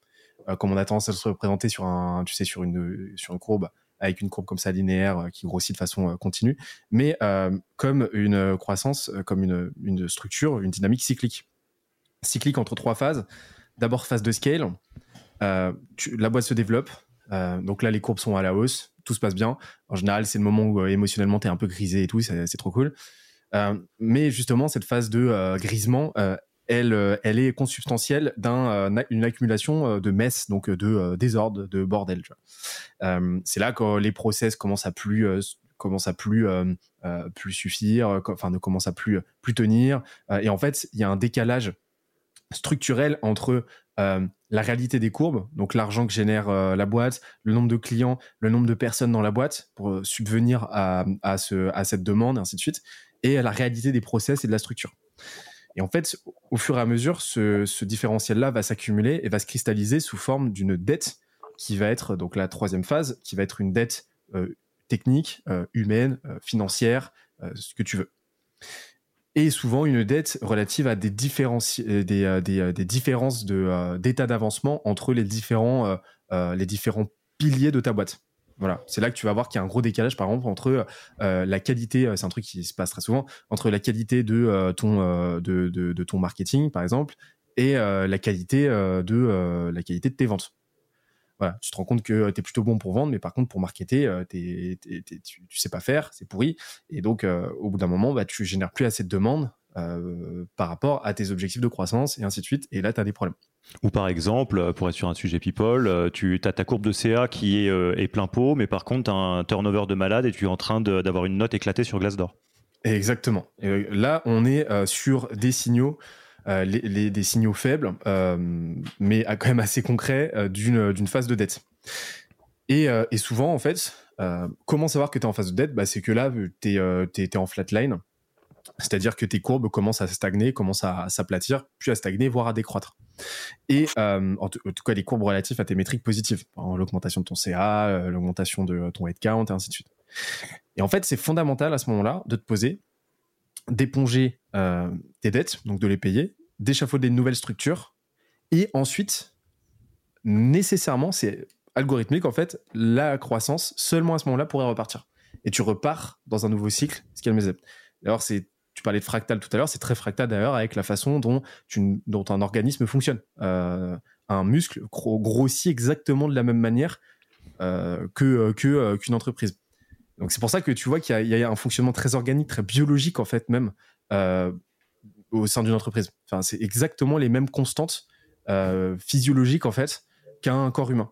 comme on a tendance à se représenter sur un, tu sais, sur une, sur une courbe avec une courbe comme ça linéaire qui grossit de façon continue, mais comme une croissance, comme une, une, structure, une dynamique cyclique. Cyclique entre trois phases. D'abord phase de scale, la boîte se développe, euh, donc là, les courbes sont à la hausse, tout se passe bien. En général, c'est le moment où euh, émotionnellement, tu es un peu grisé et tout, c'est trop cool. Euh, mais justement, cette phase de grisement, elle, elle est consubstantielle d'une accumulation de messes, donc de désordre, de bordel. c'est là que les process commencent à plus à plus plus suffire, enfin ne commencent à plus plus tenir. et en fait, il y a un décalage structurel entre euh, la réalité des courbes, donc l'argent que génère euh, la boîte, le nombre de clients, le nombre de personnes dans la boîte pour euh, subvenir à, ce, à cette demande, et ainsi de suite, et la réalité des process et de la structure. Et en fait, au fur et à mesure, ce, différentiel-là va s'accumuler et va se cristalliser sous forme d'une dette qui va être donc la troisième phase, qui va être une dette technique, humaine, financière, ce que tu veux et souvent une dette relative à des, différences, euh, des, euh, euh, des, différences de, d'état d'avancement entre les différents, les différents piliers de ta boîte. Voilà, c'est là que tu vas voir qu'il y a un gros décalage, par exemple, entre la qualité, c'est un truc qui se passe très souvent, entre la qualité ton, de, de, ton marketing, par exemple, et la qualité de la qualité de tes ventes voilà, tu te rends compte que euh, tu es plutôt bon pour vendre, mais par contre, pour marketer, euh, tu, tu sais pas faire, c'est pourri. Et donc, euh, au bout d'un moment, bah, tu génères plus assez de demandes par rapport à tes objectifs de croissance et ainsi de suite. Et là, tu as des problèmes. Ou par exemple, pour être sur un sujet people, tu as ta courbe de CA qui est, est plein pot, mais par contre, tu as un turnover de malade et tu es en train d'avoir une note éclatée sur Glassdoor. Exactement. Et là, on est sur des signaux euh, des signaux faibles, euh, mais quand même assez concrets euh, d'une phase de dette. Et, souvent, en fait, comment savoir que tu es en phase de dette? Bah, C'est que là, tu es, en flatline, c'est-à-dire que tes courbes commencent à stagner, commencent à, s'aplatir, puis à stagner, voire à décroître. Et en, tout cas, les courbes relatives à tes métriques positives, l'augmentation de ton CA, l'augmentation de ton headcount, et ainsi de suite. Et en fait, c'est fondamental à ce moment-là de te poser, d'éponger tes dettes, donc de les payer, d'échafauder de nouvelles structures. Et ensuite, nécessairement, c'est algorithmique, en fait, la croissance, seulement à ce moment-là, pourrait repartir. Et tu repars dans un nouveau cycle, ce qu'elle me Alors, c'est, tu parlais de fractal tout à l'heure, c'est très fractal d'ailleurs avec la façon dont, un organisme fonctionne. Euh, un muscle grossit exactement de la même manière que qu'une entreprise. Donc c'est pour ça que tu vois qu'il y, a un fonctionnement très organique, très biologique en fait même au sein d'une entreprise. Enfin, c'est exactement les mêmes constantes physiologiques en fait qu'un corps humain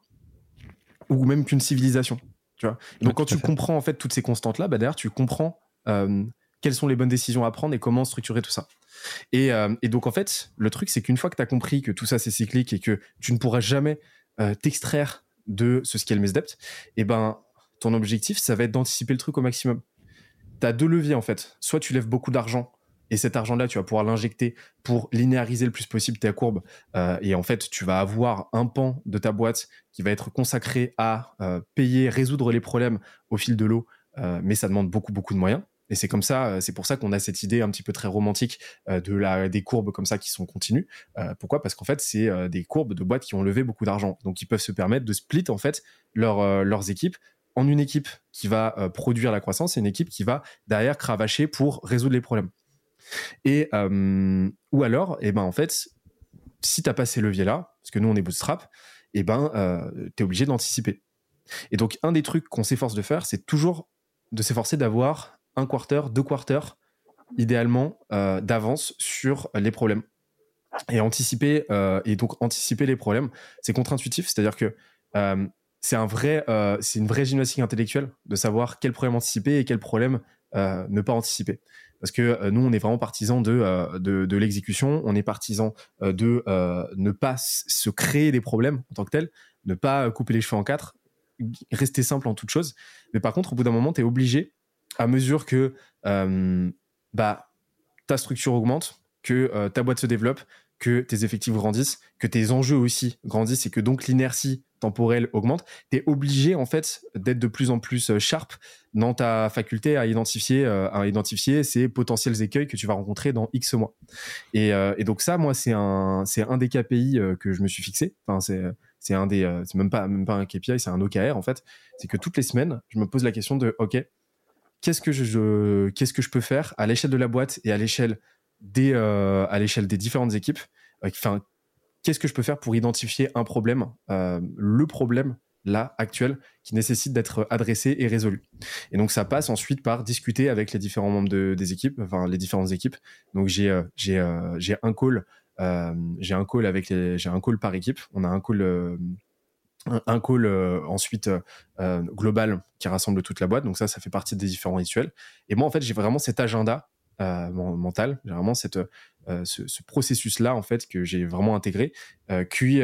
ou même qu'une civilisation. Tu vois donc quand tu comprends en fait toutes ces constantes là, bah, derrière tu comprends quelles sont les bonnes décisions à prendre et comment structurer tout ça. Et, et donc en fait, le truc c'est qu'une fois que tu as compris que tout ça c'est cyclique et que tu ne pourras jamais t'extraire de ce scale depth, et ben ton objectif, ça va être d'anticiper le truc au maximum. Tu as deux leviers en fait. Soit tu lèves beaucoup d'argent et cet argent-là, tu vas pouvoir l'injecter pour linéariser le plus possible ta courbe. Euh, et en fait, tu vas avoir un pan de ta boîte qui va être consacré à euh, payer, résoudre les problèmes au fil de l'eau. Euh, mais ça demande beaucoup, beaucoup de moyens. Et c'est comme ça, c'est pour ça qu'on a cette idée un petit peu très romantique de la, des courbes comme ça qui sont continues. pourquoi? Parce qu'en fait, c'est des courbes de boîtes qui ont levé beaucoup d'argent, donc ils peuvent se permettre de split en fait leurs équipes en une équipe qui va euh, produire la croissance et une équipe qui va derrière cravacher pour résoudre les problèmes. Et euh, ou alors, et eh ben en fait, si tu as pas ces leviers-là, parce que nous on est bootstrap, et eh ben euh, tu es obligé d'anticiper. Et donc un des trucs qu'on s'efforce de faire, c'est toujours de s'efforcer d'avoir un quarter, deux quarters, idéalement d'avance sur les problèmes. Et anticiper et donc anticiper les problèmes, c'est contre-intuitif, c'est-à-dire que c'est un vrai, euh, une vraie gymnastique intellectuelle de savoir quel problème anticiper et quel problème euh, ne pas anticiper. Parce que euh, nous, on est vraiment partisans de, de, l'exécution, on est partisans de ne pas se créer des problèmes en tant que tel, ne pas couper les cheveux en quatre, rester simple en toute chose. Mais par contre, au bout d'un moment, tu es obligé, à mesure que bah, ta structure augmente, que ta boîte se développe, que tes effectifs grandissent, que tes enjeux aussi grandissent et que donc l'inertie temporelle augmente, tu es obligé en fait d'être de plus en plus euh, sharp dans ta faculté à identifier, euh, à identifier ces potentiels écueils que tu vas rencontrer dans X mois. Et, euh, donc ça, moi, c'est un, un des KPI que je me suis fixé. Enfin, c'est, c'est un des, c'est même pas, même pas un KPI, c'est un OKR en fait. C'est que toutes les semaines, je me pose la question de, ok, qu'est-ce que je, qu'est-ce que je peux faire à l'échelle de la boîte et à l'échelle des, à l'échelle des différentes équipes. Qu'est-ce que je peux faire pour identifier un problème, euh, le problème là actuel qui nécessite d'être adressé et résolu. Et donc ça passe ensuite par discuter avec les différents membres des équipes, enfin les différentes équipes. Donc j'ai euh, euh, un call j'ai un call avec j'ai un call par équipe. On a un call un call ensuite global qui rassemble toute la boîte. Donc ça, ça fait partie des différents rituels. Et moi, en fait, j'ai vraiment cet agenda euh, mental. J'ai vraiment cette, euh, ce, processus-là en fait que j'ai vraiment intégré, euh, qui,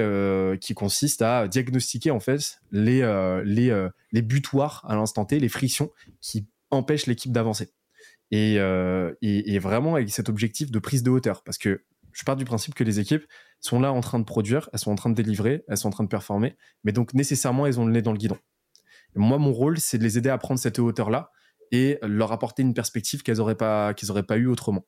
qui consiste à diagnostiquer en fait les, les, les butoirs à l'instant T, les frictions qui empêchent l'équipe d'avancer. Et, et, vraiment avec cet objectif de prise de hauteur, parce que je pars du principe que les équipes sont là en train de produire, elles sont en train de délivrer, elles sont en train de performer, mais donc nécessairement elles ont le nez dans le guidon. moi, mon rôle, c'est de les aider à prendre cette hauteur-là et leur apporter une perspective qu'elles n'auraient pas qu'ils pas eu autrement.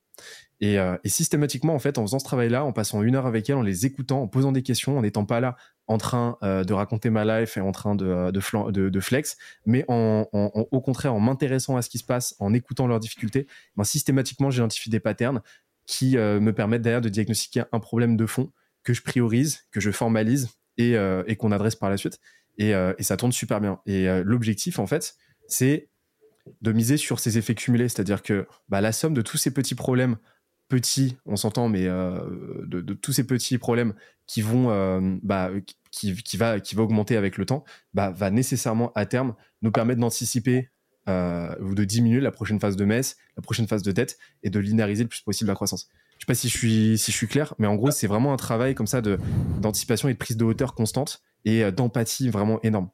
Euh, et, systématiquement en fait, en faisant ce travail-là, en passant une heure avec elles, en les écoutant, en posant des questions, en n'étant pas là en train euh, de raconter ma life et en train de, de, flex, mais en, au contraire en m'intéressant à ce qui se passe, en écoutant leurs difficultés, ben, systématiquement j'identifie des patterns qui euh, me permettent derrière de diagnostiquer un problème de fond que je priorise, que je formalise et, qu'on adresse par la suite. Et, ça tourne super bien. Et l'objectif en fait, c'est de miser sur ces effets cumulés, c'est-à-dire que bah, la somme de tous ces petits problèmes petits, on s'entend, mais euh, de, tous ces petits problèmes qui vont, euh, bah, qui, va, qui va augmenter avec le temps, bah, va nécessairement à terme nous permettre d'anticiper euh, ou de diminuer la prochaine phase de messe, la prochaine phase de dette et de linéariser le plus possible la croissance. Je sais pas si je suis, si je suis clair, mais en gros, c'est vraiment un travail comme ça de d'anticipation et de prise de hauteur constante et d'empathie vraiment énorme.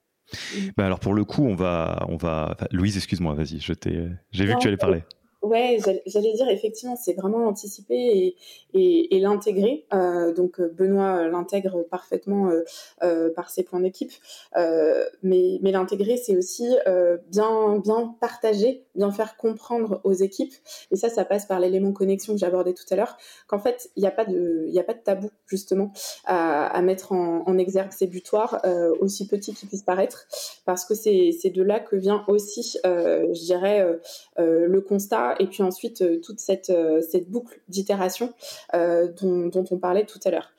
Bah alors pour le coup, on va, on va. Louise, excuse-moi, vas-y, je t'ai, j'ai vu que tu allais parler. Ouais, j'allais dire effectivement, c'est vraiment anticiper et, l'intégrer. Euh, donc euh, Benoît l'intègre parfaitement euh, euh, par ses plans d'équipe, euh, mais, l'intégrer, c'est aussi euh, bien partager, bien faire comprendre aux équipes. Et ça, ça passe par l'élément connexion que j'abordais tout à l'heure. Qu'en fait, il n'y a pas de tabou justement à, mettre en, en, exergue ces butoirs, aussi petits qu'ils puissent paraître, parce que c'est de là que vient aussi, je dirais, le constat et puis ensuite euh, toute cette, euh, cette boucle d'itération euh, dont, on parlait tout à l'heure.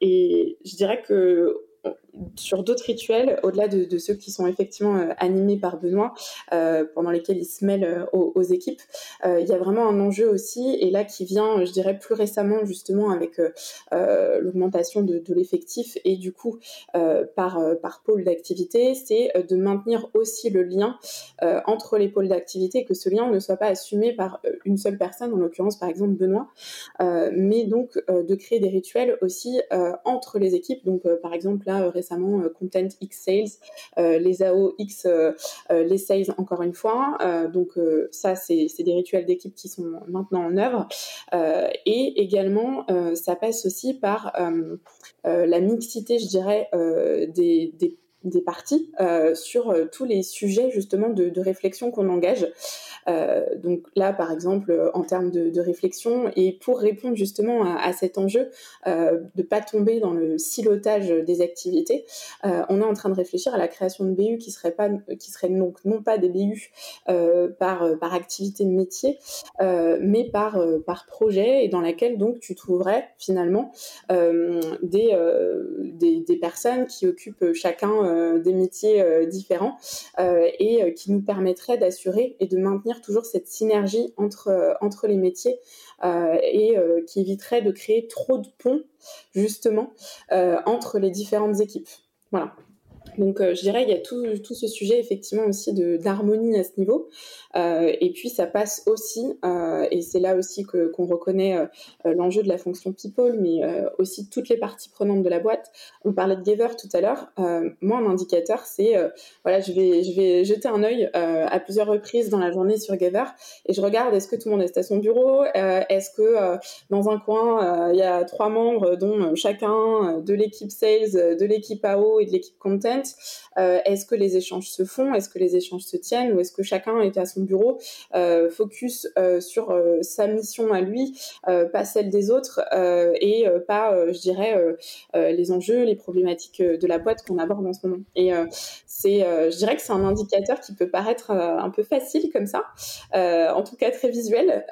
et je dirais que sur d'autres rituels, au-delà de, ceux qui sont effectivement animés par Benoît, pendant lesquels il se mêle aux, équipes, il y a vraiment un enjeu aussi, et là qui vient, je dirais, plus récemment justement avec l'augmentation de, de l'effectif et du coup par, par pôle d'activité, c'est de maintenir aussi le lien entre les pôles d'activité, que ce lien ne soit pas assumé par une seule personne, en l'occurrence par exemple Benoît, mais donc de créer des rituels aussi entre les équipes. Donc par exemple là récemment Content X Sales, les AO X, les Sales encore une fois. donc ça c'est des rituels d'équipe qui sont maintenant en œuvre et également ça passe aussi par la mixité, je dirais, des, des des parties euh, sur euh, tous les sujets justement de, réflexion qu'on engage. Euh, donc là, par exemple, en termes de, réflexion, et pour répondre justement à, cet enjeu de pas tomber dans le silotage des activités, on est en train de réfléchir à la création de BU qui serait pas, qui serait donc non pas des BU par par activité de métier, mais par par projet et dans laquelle donc tu trouverais finalement des, des personnes qui occupent chacun euh, des métiers euh, différents euh, et qui nous permettrait d'assurer et de maintenir toujours cette synergie entre, entre les métiers et qui éviterait de créer trop de ponts justement entre les différentes équipes. Voilà. Donc, je dirais, il y a tout, ce sujet effectivement aussi d'harmonie à ce niveau. Euh, et puis ça passe aussi, euh, et c'est là aussi que qu'on reconnaît euh, l'enjeu de la fonction people, mais aussi toutes les parties prenantes de la boîte. On parlait de Giver tout à l'heure. moi, un indicateur, c'est voilà, je vais je vais jeter un œil à plusieurs reprises dans la journée sur Giver et je regarde est-ce que tout le monde est à son bureau, est-ce que dans un coin il y a trois membres dont chacun de l'équipe sales, de l'équipe AO et de l'équipe content? Est-ce que les échanges se font, est-ce que les échanges se tiennent? Ou est-ce que chacun est à son bureau, euh, focus euh, sur euh, sa mission à lui, pas celle des autres, et pas, je dirais, les enjeux, les problématiques de la boîte qu'on aborde en ce moment. Et c'est, je dirais que c'est un indicateur qui peut paraître un peu facile comme ça, en tout cas très visuel,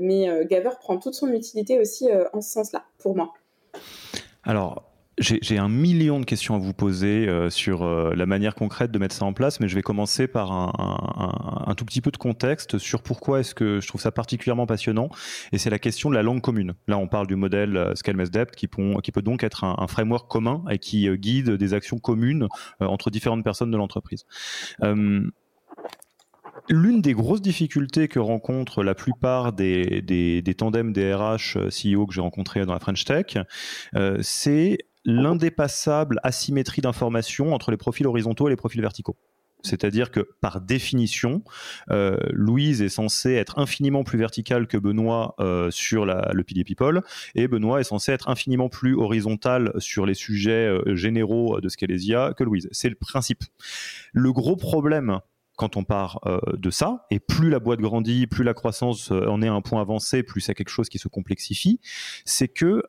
mais Gaver prend toute son utilité aussi en ce sens-là, pour moi. Alors, j'ai un million de questions à vous poser euh, sur euh, la manière concrète de mettre ça en place, mais je vais commencer par un, un, un tout petit peu de contexte sur pourquoi est-ce que je trouve ça particulièrement passionnant. Et c'est la question de la langue commune. Là, on parle du modèle euh, Scalmes-Dept qui, qui, peut donc être un, framework commun et qui guide des actions communes entre différentes personnes de l'entreprise. L'une des grosses difficultés que rencontrent la plupart des, des, des tandems des RH CEO que j'ai rencontrés dans la French Tech, euh, c'est l'indépassable asymétrie d'information entre les profils horizontaux et les profils verticaux. C'est-à-dire que par définition, euh, Louise est censée être infiniment plus verticale que Benoît euh, sur le pilier people, et Benoît est censé être infiniment plus horizontal sur les sujets euh, généraux de Scalesia que Louise. C'est le principe. Le gros problème quand on part de ça, et plus la boîte grandit, plus la croissance en est à un point avancé, plus c'est quelque chose qui se complexifie, c'est que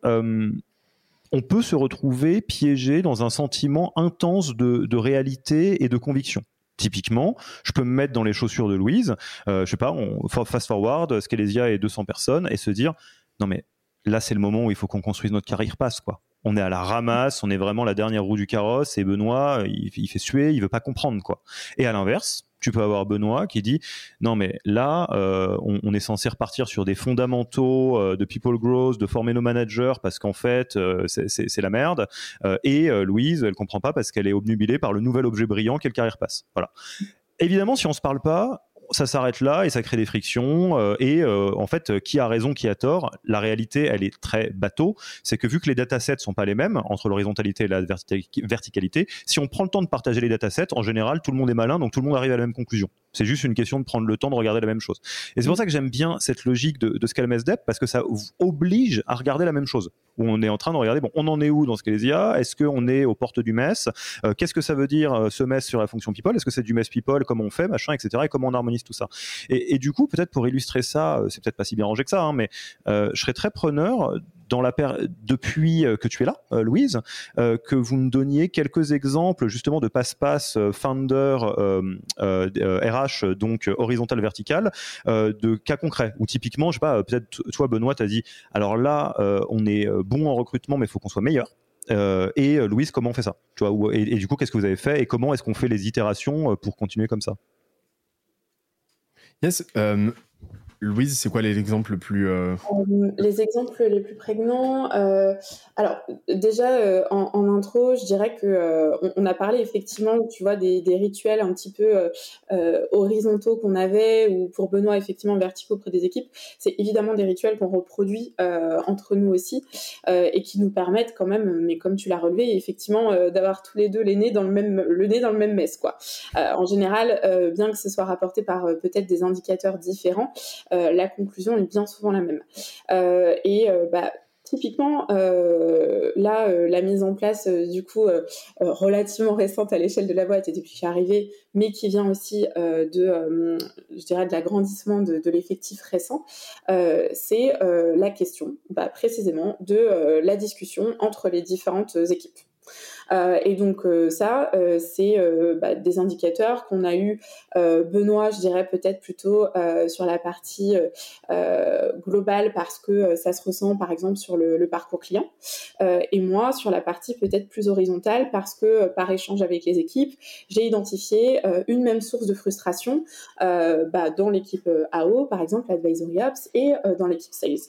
on peut se retrouver piégé dans un sentiment intense de, réalité et de conviction. Typiquement, je peux me mettre dans les chaussures de Louise, euh, je sais pas, on fast forward, Scalesia et 200 personnes, et se dire, non mais là c'est le moment où il faut qu'on construise notre carrière passe quoi. On est à la ramasse, on est vraiment la dernière roue du carrosse, et Benoît, il, fait suer, il veut pas comprendre quoi. Et à l'inverse, tu peux avoir Benoît qui dit non mais là euh, on, est censé repartir sur des fondamentaux euh, de people growth, de former nos managers parce qu'en fait euh, c'est la merde. et Louise elle comprend pas parce qu'elle est obnubilée par le nouvel objet brillant qu'elle carrière passe. Voilà. Évidemment si on se parle pas ça s'arrête là et ça crée des frictions. Euh, et euh, en fait, qui a raison, qui a tort La réalité, elle est très bateau. C'est que vu que les datasets sont pas les mêmes entre l'horizontalité et la verticalité, si on prend le temps de partager les datasets, en général, tout le monde est malin, donc tout le monde arrive à la même conclusion. C'est juste une question de prendre le temps de regarder la même chose. Et c'est pour ça que j'aime bien cette logique de, de Scalmes Dep parce que ça oblige à regarder la même chose. Où on est en train de regarder, bon, on en est où dans Scalesia Est-ce qu'on est aux portes du MES? Euh, Qu'est-ce que ça veut dire ce MES sur la fonction people? Est-ce que c'est du MES people? Comment on fait? Machin, etc. Et comment on harmonise tout ça? Et, du coup, peut-être pour illustrer ça, euh, c'est peut-être pas si bien rangé que ça, hein, mais euh, je serais très preneur depuis euh, que tu es là, Louise, que vous me donniez quelques exemples justement de passe-passe founder RH, donc horizontal vertical, de cas concrets. Ou typiquement, je sais pas, peut-être toi Benoît, t'as dit, alors là, on est bon en recrutement, mais il faut qu'on soit meilleur. et Louise, comment on fait ça tu vois, et, du coup, qu'est-ce que vous avez fait et comment est-ce qu'on fait les itérations pour continuer comme ça? Yes, Louise, c'est quoi les exemples plus... Euh, euh, les exemples les plus prégnants euh, Alors, déjà, en, intro, je dirais que on, a parlé effectivement, tu vois, des, rituels un petit peu horizontaux qu'on avait, ou pour Benoît, effectivement, verticaux auprès des équipes. C'est évidemment des rituels qu'on reproduit entre nous aussi, et qui nous permettent quand même, mais comme tu l'as relevé, effectivement, d'avoir tous les deux dans le même, le nez dans le même mess, quoi. en général, bien que ce soit rapporté par peut-être des indicateurs différents, la conclusion est bien souvent la même. Euh, et euh, bah, Typiquement, là, la mise en place, du coup, relativement récente à l'échelle de la boîte et depuis que arrivée, mais qui vient aussi de, je dirais, de l'agrandissement de, l'effectif récent, c'est la question, bah, précisément, de la discussion entre les différentes équipes. Euh, et donc euh, ça, euh, c'est bah, des indicateurs qu'on a eu, Benoît, je dirais peut-être plutôt sur la partie globale parce que ça se ressent par exemple sur le, parcours client, et moi sur la partie peut-être plus horizontale parce que par échange avec les équipes, j'ai identifié une même source de frustration bah, dans l'équipe AO, par exemple Advisory Ops, et dans l'équipe Sales.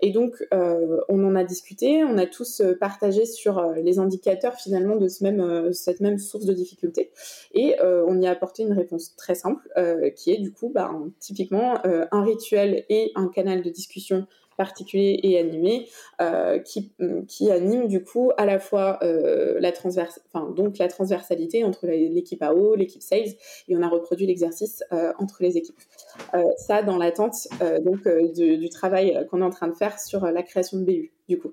Et donc on en a discuté, on a tous partagé sur les indicateurs finalement de euh, cette même source de difficulté. Et euh, on y a apporté une réponse très simple, euh, qui est du coup bah, typiquement un rituel et un canal de discussion particulier et animé qui, qui anime du coup à la fois la enfin donc la transversalité entre l'équipe AO, l'équipe sales et on a reproduit l'exercice entre les équipes. ça dans l'attente donc du travail qu'on est en train de faire sur la création de BU du coup.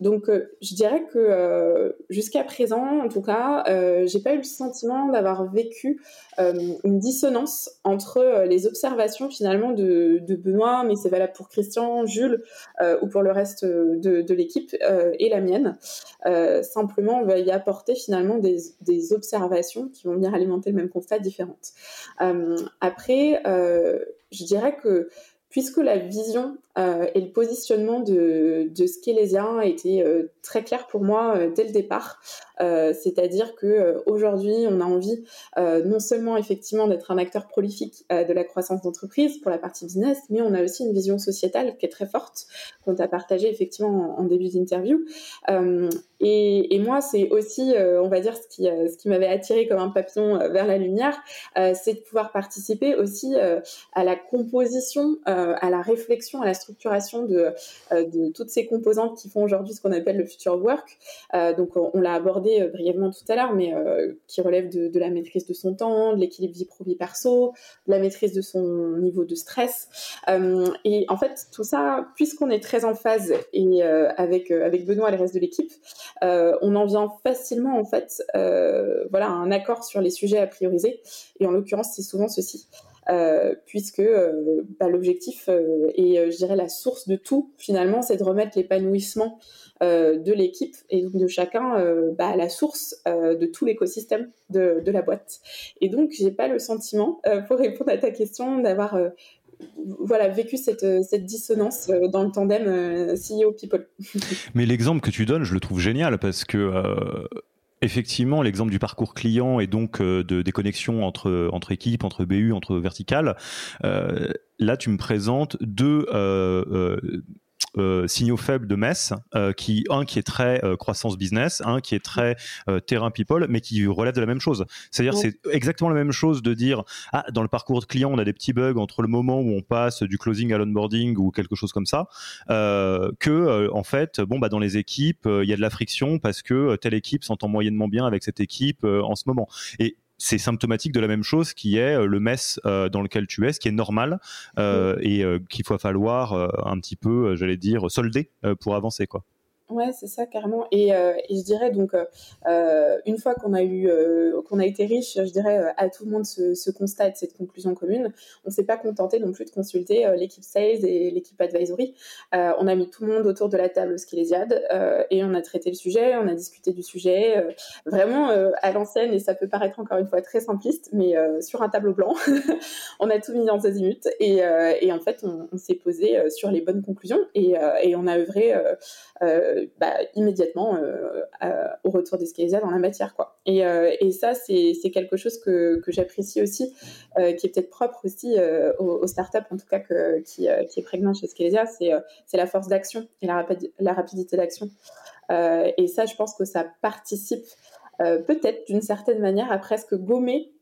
donc je dirais que jusqu'à présent en tout cas j'ai pas eu le sentiment d'avoir vécu une dissonance entre les observations finalement de, Benoît mais c'est valable pour Christian, Jules euh, ou pour le reste de, l'équipe euh, et la mienne. Euh, simplement, on va y apporter finalement des, observations qui vont venir alimenter le même constat différentes. après, je dirais que puisque la vision euh, et le positionnement de, de a été euh, très clair pour moi euh, dès le départ. C'est-à-dire que aujourd'hui, on a envie non seulement effectivement d'être un acteur prolifique de la croissance d'entreprise pour la partie business, mais on a aussi une vision sociétale qui est très forte, qu'on a partagé effectivement en, début d'interview. Et, moi, c'est aussi, on va dire, ce qui, ce qui m'avait attiré comme un papillon vers la lumière, c'est de pouvoir participer aussi à la composition, à la réflexion, à la euh, de toutes ces composantes qui font aujourd'hui ce qu'on appelle le future work. Euh, donc on, l'a abordé euh, brièvement tout à l'heure, mais qui relève de, la maîtrise de son temps, de l'équilibre vie pro vie perso, de la maîtrise de son niveau de stress. et en fait tout ça, puisqu'on est très en phase et avec avec Benoît et le reste de l'équipe, on en vient facilement en fait, voilà, un accord sur les sujets à prioriser. Et en l'occurrence, c'est souvent ceci. Euh, puisque euh, bah, l'objectif euh, et je dirais la source de tout finalement, c'est de remettre l'épanouissement de l'équipe et de chacun bah, à la source de tout l'écosystème de, de, la boîte. Et donc, j'ai pas le sentiment, pour répondre à ta question, d'avoir voilà, vécu cette, cette, dissonance dans le tandem CEO People. Mais l'exemple que tu donnes, je le trouve génial parce que Effectivement, l'exemple du parcours client et donc euh, de, des connexions entre, entre équipes, entre BU, entre verticales, euh, là tu me présentes deux, euh, signaux faibles de Metz, euh, qui un qui est très euh, croissance business, un qui est très terrain people, mais qui relève de la même chose. C'est-à-dire c'est exactement la même chose de dire ah dans le parcours de client on a des petits bugs entre le moment où on passe du closing à l'onboarding ou quelque chose comme ça, que en fait bon bah dans les équipes il y a de la friction parce que telle équipe s'entend moyennement bien avec cette équipe en ce moment. Et c'est symptomatique de la même chose qui est euh, le mess euh, dans lequel tu es, ce qui est normal euh, et qu'il faut falloir un petit peu, j'allais dire, solder pour avancer quoi. Ouais, c'est ça carrément. Et, euh, et, je dirais donc euh, euh une fois qu'on a eu euh, qu'on a été riche, je dirais euh, à tout le monde ce, ce constat et cette conclusion commune, on s'est pas contenté non plus de consulter l'équipe sales et l'équipe advisory. on a mis tout le monde autour de la table Skilésiade et on a traité le sujet, on a discuté du sujet vraiment à l'ancienne et ça peut paraître encore une fois très simpliste, mais sur un tableau blanc, [laughs] on a tout mis en azimuts et, et en fait on, on s'est posé sur les bonnes conclusions et, et on a œuvré bah, immédiatement au retour des Scalesa dans la matière. Quoi. Et, et ça, c'est quelque chose que, que j'apprécie aussi, qui est peut-être propre aussi aux, startups, en tout cas que, qui, qui, est prégnant chez Scalesa, c'est la force d'action et la, rapidité d'action. et ça, je pense que ça participe peut-être d'une certaine manière à presque gommer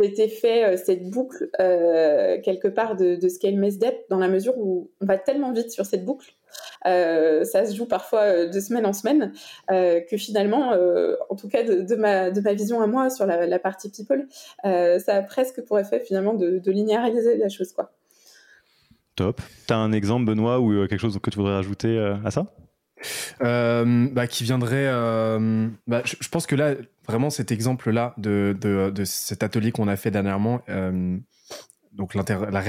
effet, euh, cette boucle euh, quelque part de, scale mess depth dans la mesure où on va tellement vite sur cette boucle, euh, ça se joue parfois de semaine en semaine, que finalement, en tout cas de, ma, de ma vision à moi sur la, partie people, ça a presque pour effet finalement de, linéariser la chose. Quoi. Top. Tu as un exemple, Benoît, ou quelque chose que tu voudrais rajouter à ça? Euh, bah, qui viendrait. Euh, bah, je, pense que là, vraiment, cet exemple-là de, de, de, cet atelier qu'on a fait dernièrement, euh, donc la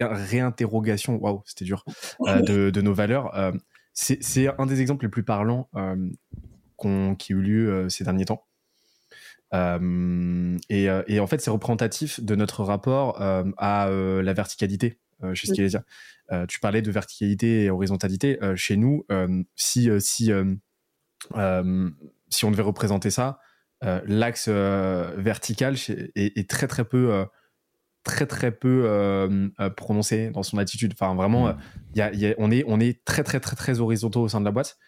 réinterrogation, waouh, c'était dur, de, de, nos valeurs, c'est un des exemples les plus parlants qu'on qui a eu lieu ces derniers temps. Et, et, en fait, c'est représentatif de notre rapport à la verticalité chez Skelésia. Euh, tu parlais de verticalité et horizontalité. Euh, chez nous, euh, si, si, si on devait représenter ça, l'axe vertical est, très très peu très très peu prononcé dans son attitude. Enfin, vraiment, mmh. y a, on, est, on est très très très très horizontaux au sein de la boîte.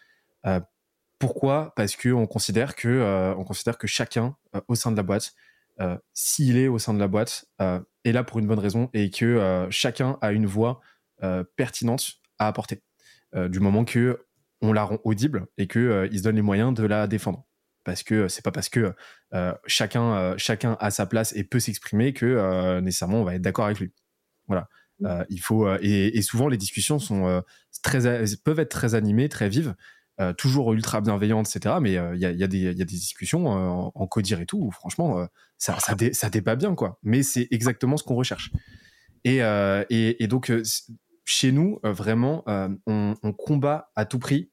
pourquoi? Parce que on considère que on considère que chacun au sein de la boîte, s'il est au sein de la boîte, est là pour une bonne raison et que chacun a une voix euh, pertinente à apporter. Euh, du moment que on la rend audible et que euh, il se donne les moyens de la défendre parce que c'est pas parce que chacun chacun a sa place et peut s'exprimer que nécessairement on va être d'accord avec lui. Voilà. Mm. il faut et, souvent les discussions sont très peuvent être très animées, très vives, toujours ultra bienveillantes, etc. Mais il y a, des discussions en, en codir et tout. Où, franchement, ça ça, débat bien quoi. Mais c'est exactement ce qu'on recherche. Et, donc chez nous, euh, vraiment, euh, on, combat à tout prix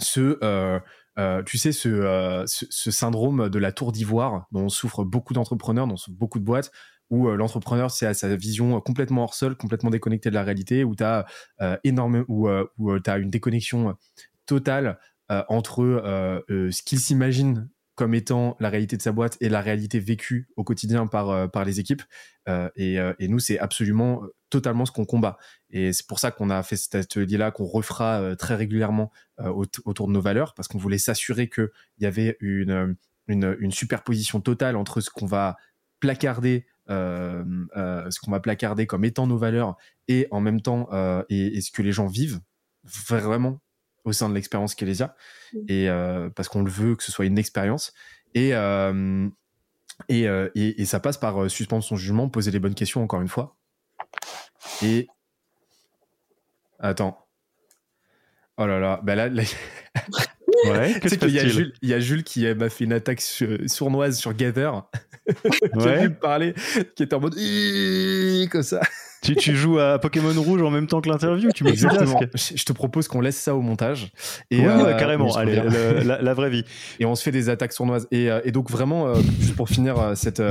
ce, euh, tu sais, ce, syndrome de la tour d'ivoire dont souffrent beaucoup d'entrepreneurs, dont souffrent beaucoup de boîtes, où l'entrepreneur, c'est à sa vision complètement hors sol, complètement déconnectée de la réalité, où tu as énormément, où, où as une déconnexion totale entre ce qu'il s'imagine comme étant la réalité de sa boîte et la réalité vécue au quotidien par, euh, par les équipes. Euh, et, euh, nous, c'est absolument totalement ce qu'on combat. Et c'est pour ça qu'on a fait cet atelier-là, qu'on refera très régulièrement autour de nos valeurs, parce qu'on voulait s'assurer qu'il y avait une, une, une, superposition totale entre ce qu'on va placarder. ce qu'on va placarder comme étant nos valeurs et en même temps et, et ce que les gens vivent vraiment au sein de l'expérience Kélésia, et euh, parce qu'on le veut que ce soit une expérience. Et, euh, euh, et, et, ça passe par suspendre son jugement, poser les bonnes questions encore une fois. Et attends. Oh là là, bah là, [laughs] Ouais, tu sais qu'il y, a Jules, il y a Jules qui m'a fait une attaque sournoise sur Gather. [laughs] J'ai vu me parler, qui était en mode comme ça. Tu, tu, joues à Pokémon Rouge en même temps que l'interview, tu Exactement. Je te propose qu'on laisse ça au montage. Et ouais, carrément. Allez, la, vraie vie. [laughs] Et on se fait des attaques sournoises. Et, et donc vraiment, juste pour finir cette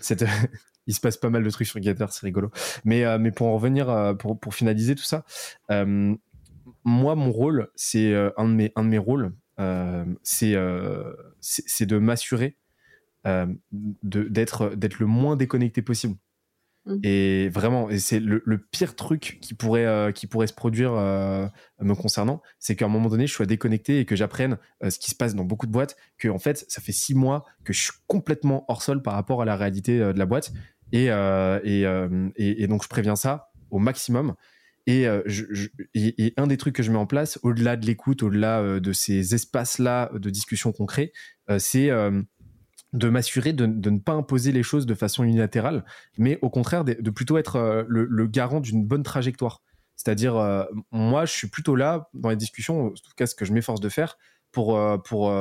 cette [laughs] il se passe pas mal de trucs sur Gather, c'est rigolo. Mais, mais pour en revenir, pour, pour finaliser tout ça, moi, mon rôle, c'est un, de mes, un de mes rôles, euh, euh, c'est de m'assurer euh, d'être le moins déconnecté possible. Mmh. Et vraiment, et c'est le, pire truc qui pourrait, qui pourrait se produire me concernant, c'est qu'à un moment donné, je sois déconnecté et que j'apprenne ce qui se passe dans beaucoup de boîtes, que en fait, ça fait six mois que je suis complètement hors sol par rapport à la réalité de la boîte. Et, et, et, donc, je préviens ça au maximum. Euh, et, un des trucs que je mets en place, au-delà de l'écoute, au-delà euh, de ces espaces-là de discussion concret, euh, c'est de m'assurer de, ne pas imposer les choses de façon unilatérale, mais au contraire de, plutôt être le, garant d'une bonne trajectoire. C'est-à-dire, moi, je suis plutôt là dans les discussions, en tout cas ce que je m'efforce de faire, pour, pour,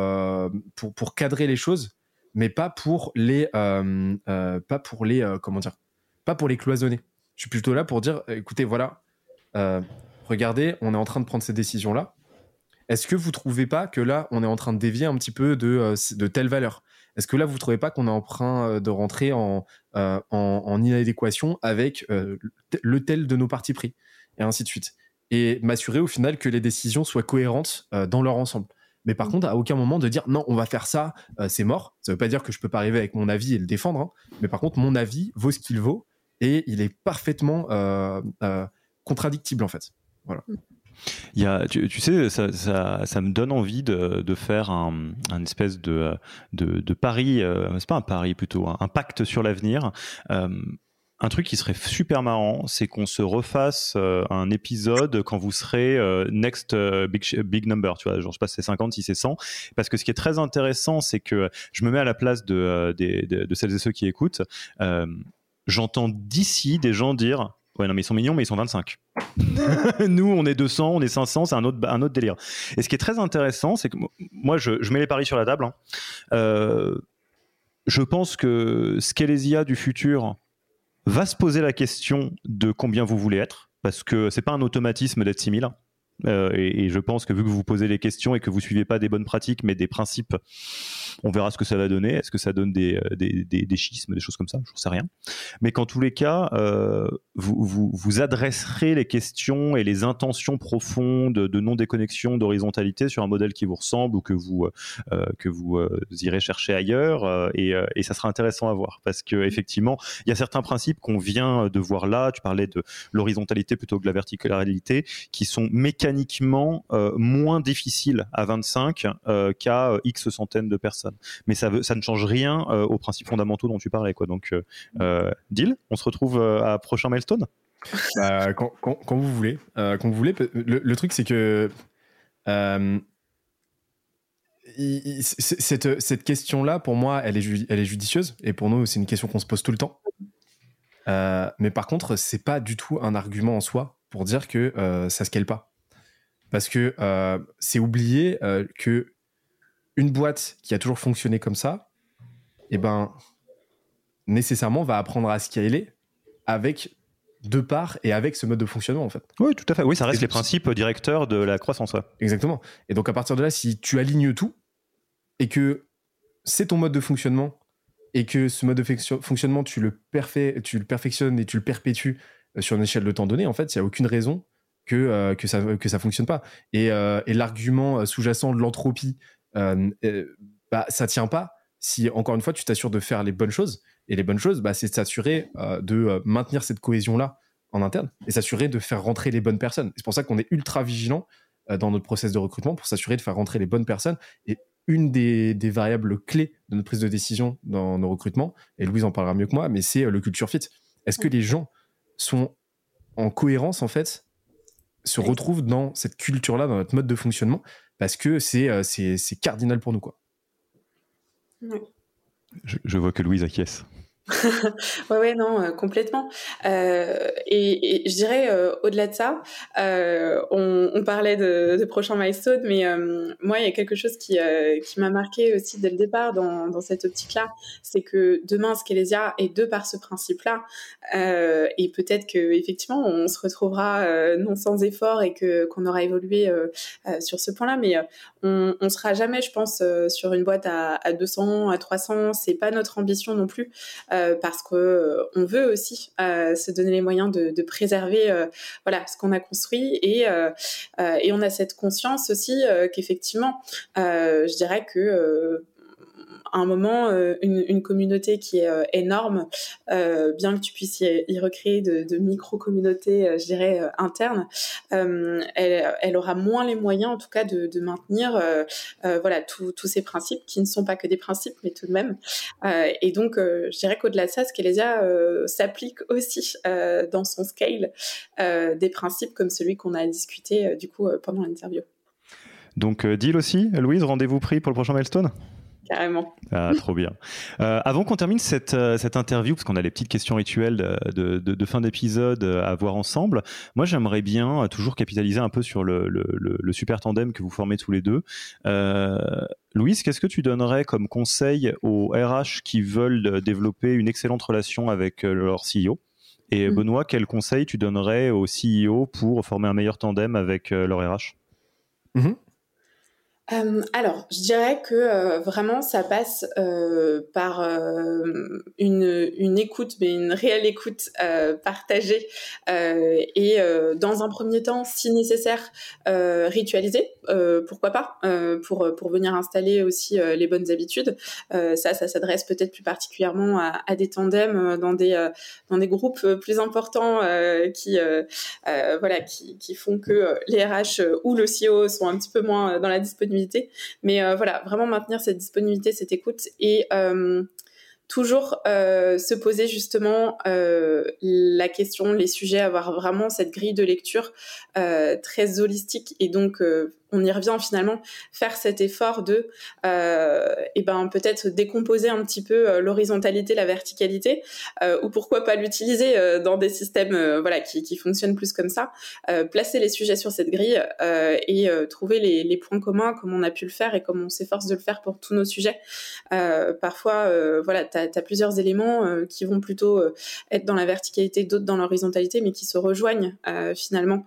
pour, pour, cadrer les choses, mais pas pour les, pas pour les, comment dire, pas pour les cloisonner. Je suis plutôt là pour dire, écoutez, voilà, euh, regardez, on est en train de prendre ces décisions-là. Est-ce que vous trouvez pas que là, on est en train de dévier un petit peu de, euh, de telle valeur? Est-ce que là, vous trouvez pas qu'on est en train euh, de rentrer en, en, inadéquation avec le tel de nos partis pris? Et ainsi de suite. et m'assurer au final que les décisions soient cohérentes dans leur ensemble. Mais par mm. contre, à aucun moment de dire non, on va faire ça, c'est mort. Ça veut pas dire que je peux pas arriver avec mon avis et le défendre. Hein. Mais par contre, mon avis vaut ce qu'il vaut et il est parfaitement contradictible en fait. Voilà. Mm. Il y a, tu, sais, ça, ça, ça, me donne envie de, de faire un, un, espèce de, de, de pari, euh, c'est pas un pari plutôt, un, pacte sur l'avenir. Euh, un truc qui serait super marrant, c'est qu'on se refasse euh, un épisode quand vous serez euh, next big, big number, tu vois, genre je sais pas si c'est 50, si c'est 100, parce que ce qui est très intéressant, c'est que je me mets à la place de, de, de, de celles et ceux qui écoutent, j'entends d'ici des gens dire Ouais, non, mais ils sont mignons, mais ils sont 25. [laughs] Nous, on est 200, on est 500, c'est un autre, délire. Et ce qui est très intéressant, c'est que moi, je, mets les paris sur la table. Hein. Euh, je pense que Skelesia du futur va se poser la question de combien vous voulez être, parce que c'est pas un automatisme d'être 6000. Euh, et, je pense que vu que vous vous posez les questions et que vous suivez pas des bonnes pratiques mais des principes, on verra ce que ça va donner. Est-ce que ça donne des, euh, des, des, des schismes, des choses comme ça? Je ne sais rien. Mais qu'en tous les cas, euh, vous, vous, vous, adresserez les questions et les intentions profondes de non-déconnexion, d'horizontalité sur un modèle qui vous ressemble ou que vous, euh, que vous irez chercher ailleurs. et, et ça sera intéressant à voir parce que effectivement, il y a certains principes qu'on vient de voir là. Tu parlais de l'horizontalité plutôt que de la verticalité, qui sont mécaniques mécaniquement euh, moins difficile à 25 euh, qu'à euh, X centaines de personnes. Mais ça, ne change rien aux principes fondamentaux dont tu parlais. Quoi. Donc, deal, on se retrouve à prochain milestone bah, quand, vous voulez. quand vous voulez. Le, truc, c'est que cette, question-là, pour moi, elle est, judicieuse. Et pour nous, c'est une question qu'on se pose tout le temps. mais par contre, c'est pas du tout un argument en soi pour dire que ça se cale pas. Parce que euh, c'est oublier euh, que une boîte qui a toujours fonctionné comme ça, eh ben, nécessairement va apprendre à scaler avec de part et avec ce mode de fonctionnement en fait. Oui, tout à fait. Oui, ça reste les principes directeurs de la croissance. Exactement. Et donc à partir de là, si tu alignes tout et que c'est ton mode de fonctionnement et que ce mode de fonctionnement tu le, tu le perfectionnes et tu le perpétues euh, sur une échelle de temps donnée, en fait, il n'y a aucune raison que, euh, que, ça, que ça fonctionne pas. Et, euh, et l'argument euh, sous-jacent de l'entropie, bah, ça tient pas si, encore une fois, tu t'assures de faire les bonnes choses. Et les bonnes choses, bah, c'est de s'assurer de maintenir cette cohésion-là en interne et s'assurer de faire rentrer les bonnes personnes. C'est pour ça qu'on est ultra vigilant dans notre process de recrutement pour s'assurer de faire rentrer les bonnes personnes. Et une des, des, variables clés de notre prise de décision dans nos recrutements, et Louise en parlera mieux que moi, mais c'est le culture fit. Est-ce que les gens sont en cohérence en fait se retrouve dans cette culture-là, dans notre mode de fonctionnement, parce que c'est euh, c'est cardinal pour nous. Quoi. Je, je, vois que Louise acquiesce. Ouais, ouais, non, euh, complètement. Euh, et, je dirais, euh, au-delà de ça, on, parlait de, prochains milestones, mais moi, il y a quelque chose qui, qui m'a marqué aussi dès le départ dans, dans cette optique-là, c'est que demain, Skelesia est deux par ce principe-là, et peut-être que effectivement, on se retrouvera non sans effort et que qu'on aura évolué sur ce point-là, mais on, on sera jamais, je pense, sur une boîte à, à 200, à 300. C'est pas notre ambition non plus. Euh, parce que euh, veut aussi euh, se donner les moyens de, de préserver voilà ce qu'on a construit et et on a cette conscience aussi qu'effectivement je dirais que à un moment euh, une, communauté qui est euh, énorme, euh, bien que tu puisses y, recréer de, micro-communautés, je dirais, internes, elle, aura moins les moyens, en tout cas, de, maintenir voilà tous ces principes qui ne sont pas que des principes, mais tout de même. et donc, je dirais qu'au-delà de ça, Scalesia s'applique aussi dans son scale des principes comme celui qu'on a discuté du coup pendant l'interview. Donc, deal aussi, Louise, rendez-vous pris pour le prochain milestone? Carrément. Ah, trop bien. Euh, avant qu'on termine cette, euh, cette interview, parce qu'on a les petites questions rituelles de, de, de fin d'épisode à voir ensemble, moi j'aimerais bien euh, toujours capitaliser un peu sur le, le, le, super tandem que vous formez tous les deux. Euh, Louise, qu'est-ce que tu donnerais comme conseil aux RH qui veulent développer une excellente relation avec leur CEO Et mm. Benoît, quel conseil tu donnerais aux CEO pour former un meilleur tandem avec leur RH mm-hmm. Euh, alors, je dirais que euh, vraiment, ça passe euh, par une, une, écoute, mais une réelle écoute partagée et dans un premier temps, si nécessaire, ritualisée. pourquoi pas pour pour venir installer aussi les bonnes habitudes. ça, ça s'adresse peut-être plus particulièrement à, à, des tandems dans des dans des groupes plus importants qui voilà qui, qui font que les RH ou le CEO sont un petit peu moins dans la disponibilité mais euh, voilà, vraiment maintenir cette disponibilité, cette écoute et euh, toujours euh, se poser justement la question, les sujets, avoir vraiment cette grille de lecture très holistique et donc on y revient finalement, faire cet effort de, euh, et ben peut-être décomposer un petit peu euh, l'horizontalité, la verticalité, euh, ou pourquoi pas l'utiliser euh, dans des systèmes, euh, voilà, qui, qui, fonctionnent plus comme ça, placer les sujets sur cette grille et trouver les, points communs comme on a pu le faire et comme on s'efforce de le faire pour tous nos sujets. parfois, voilà, tu as, plusieurs éléments qui vont plutôt être dans la verticalité, d'autres dans l'horizontalité, mais qui se rejoignent finalement,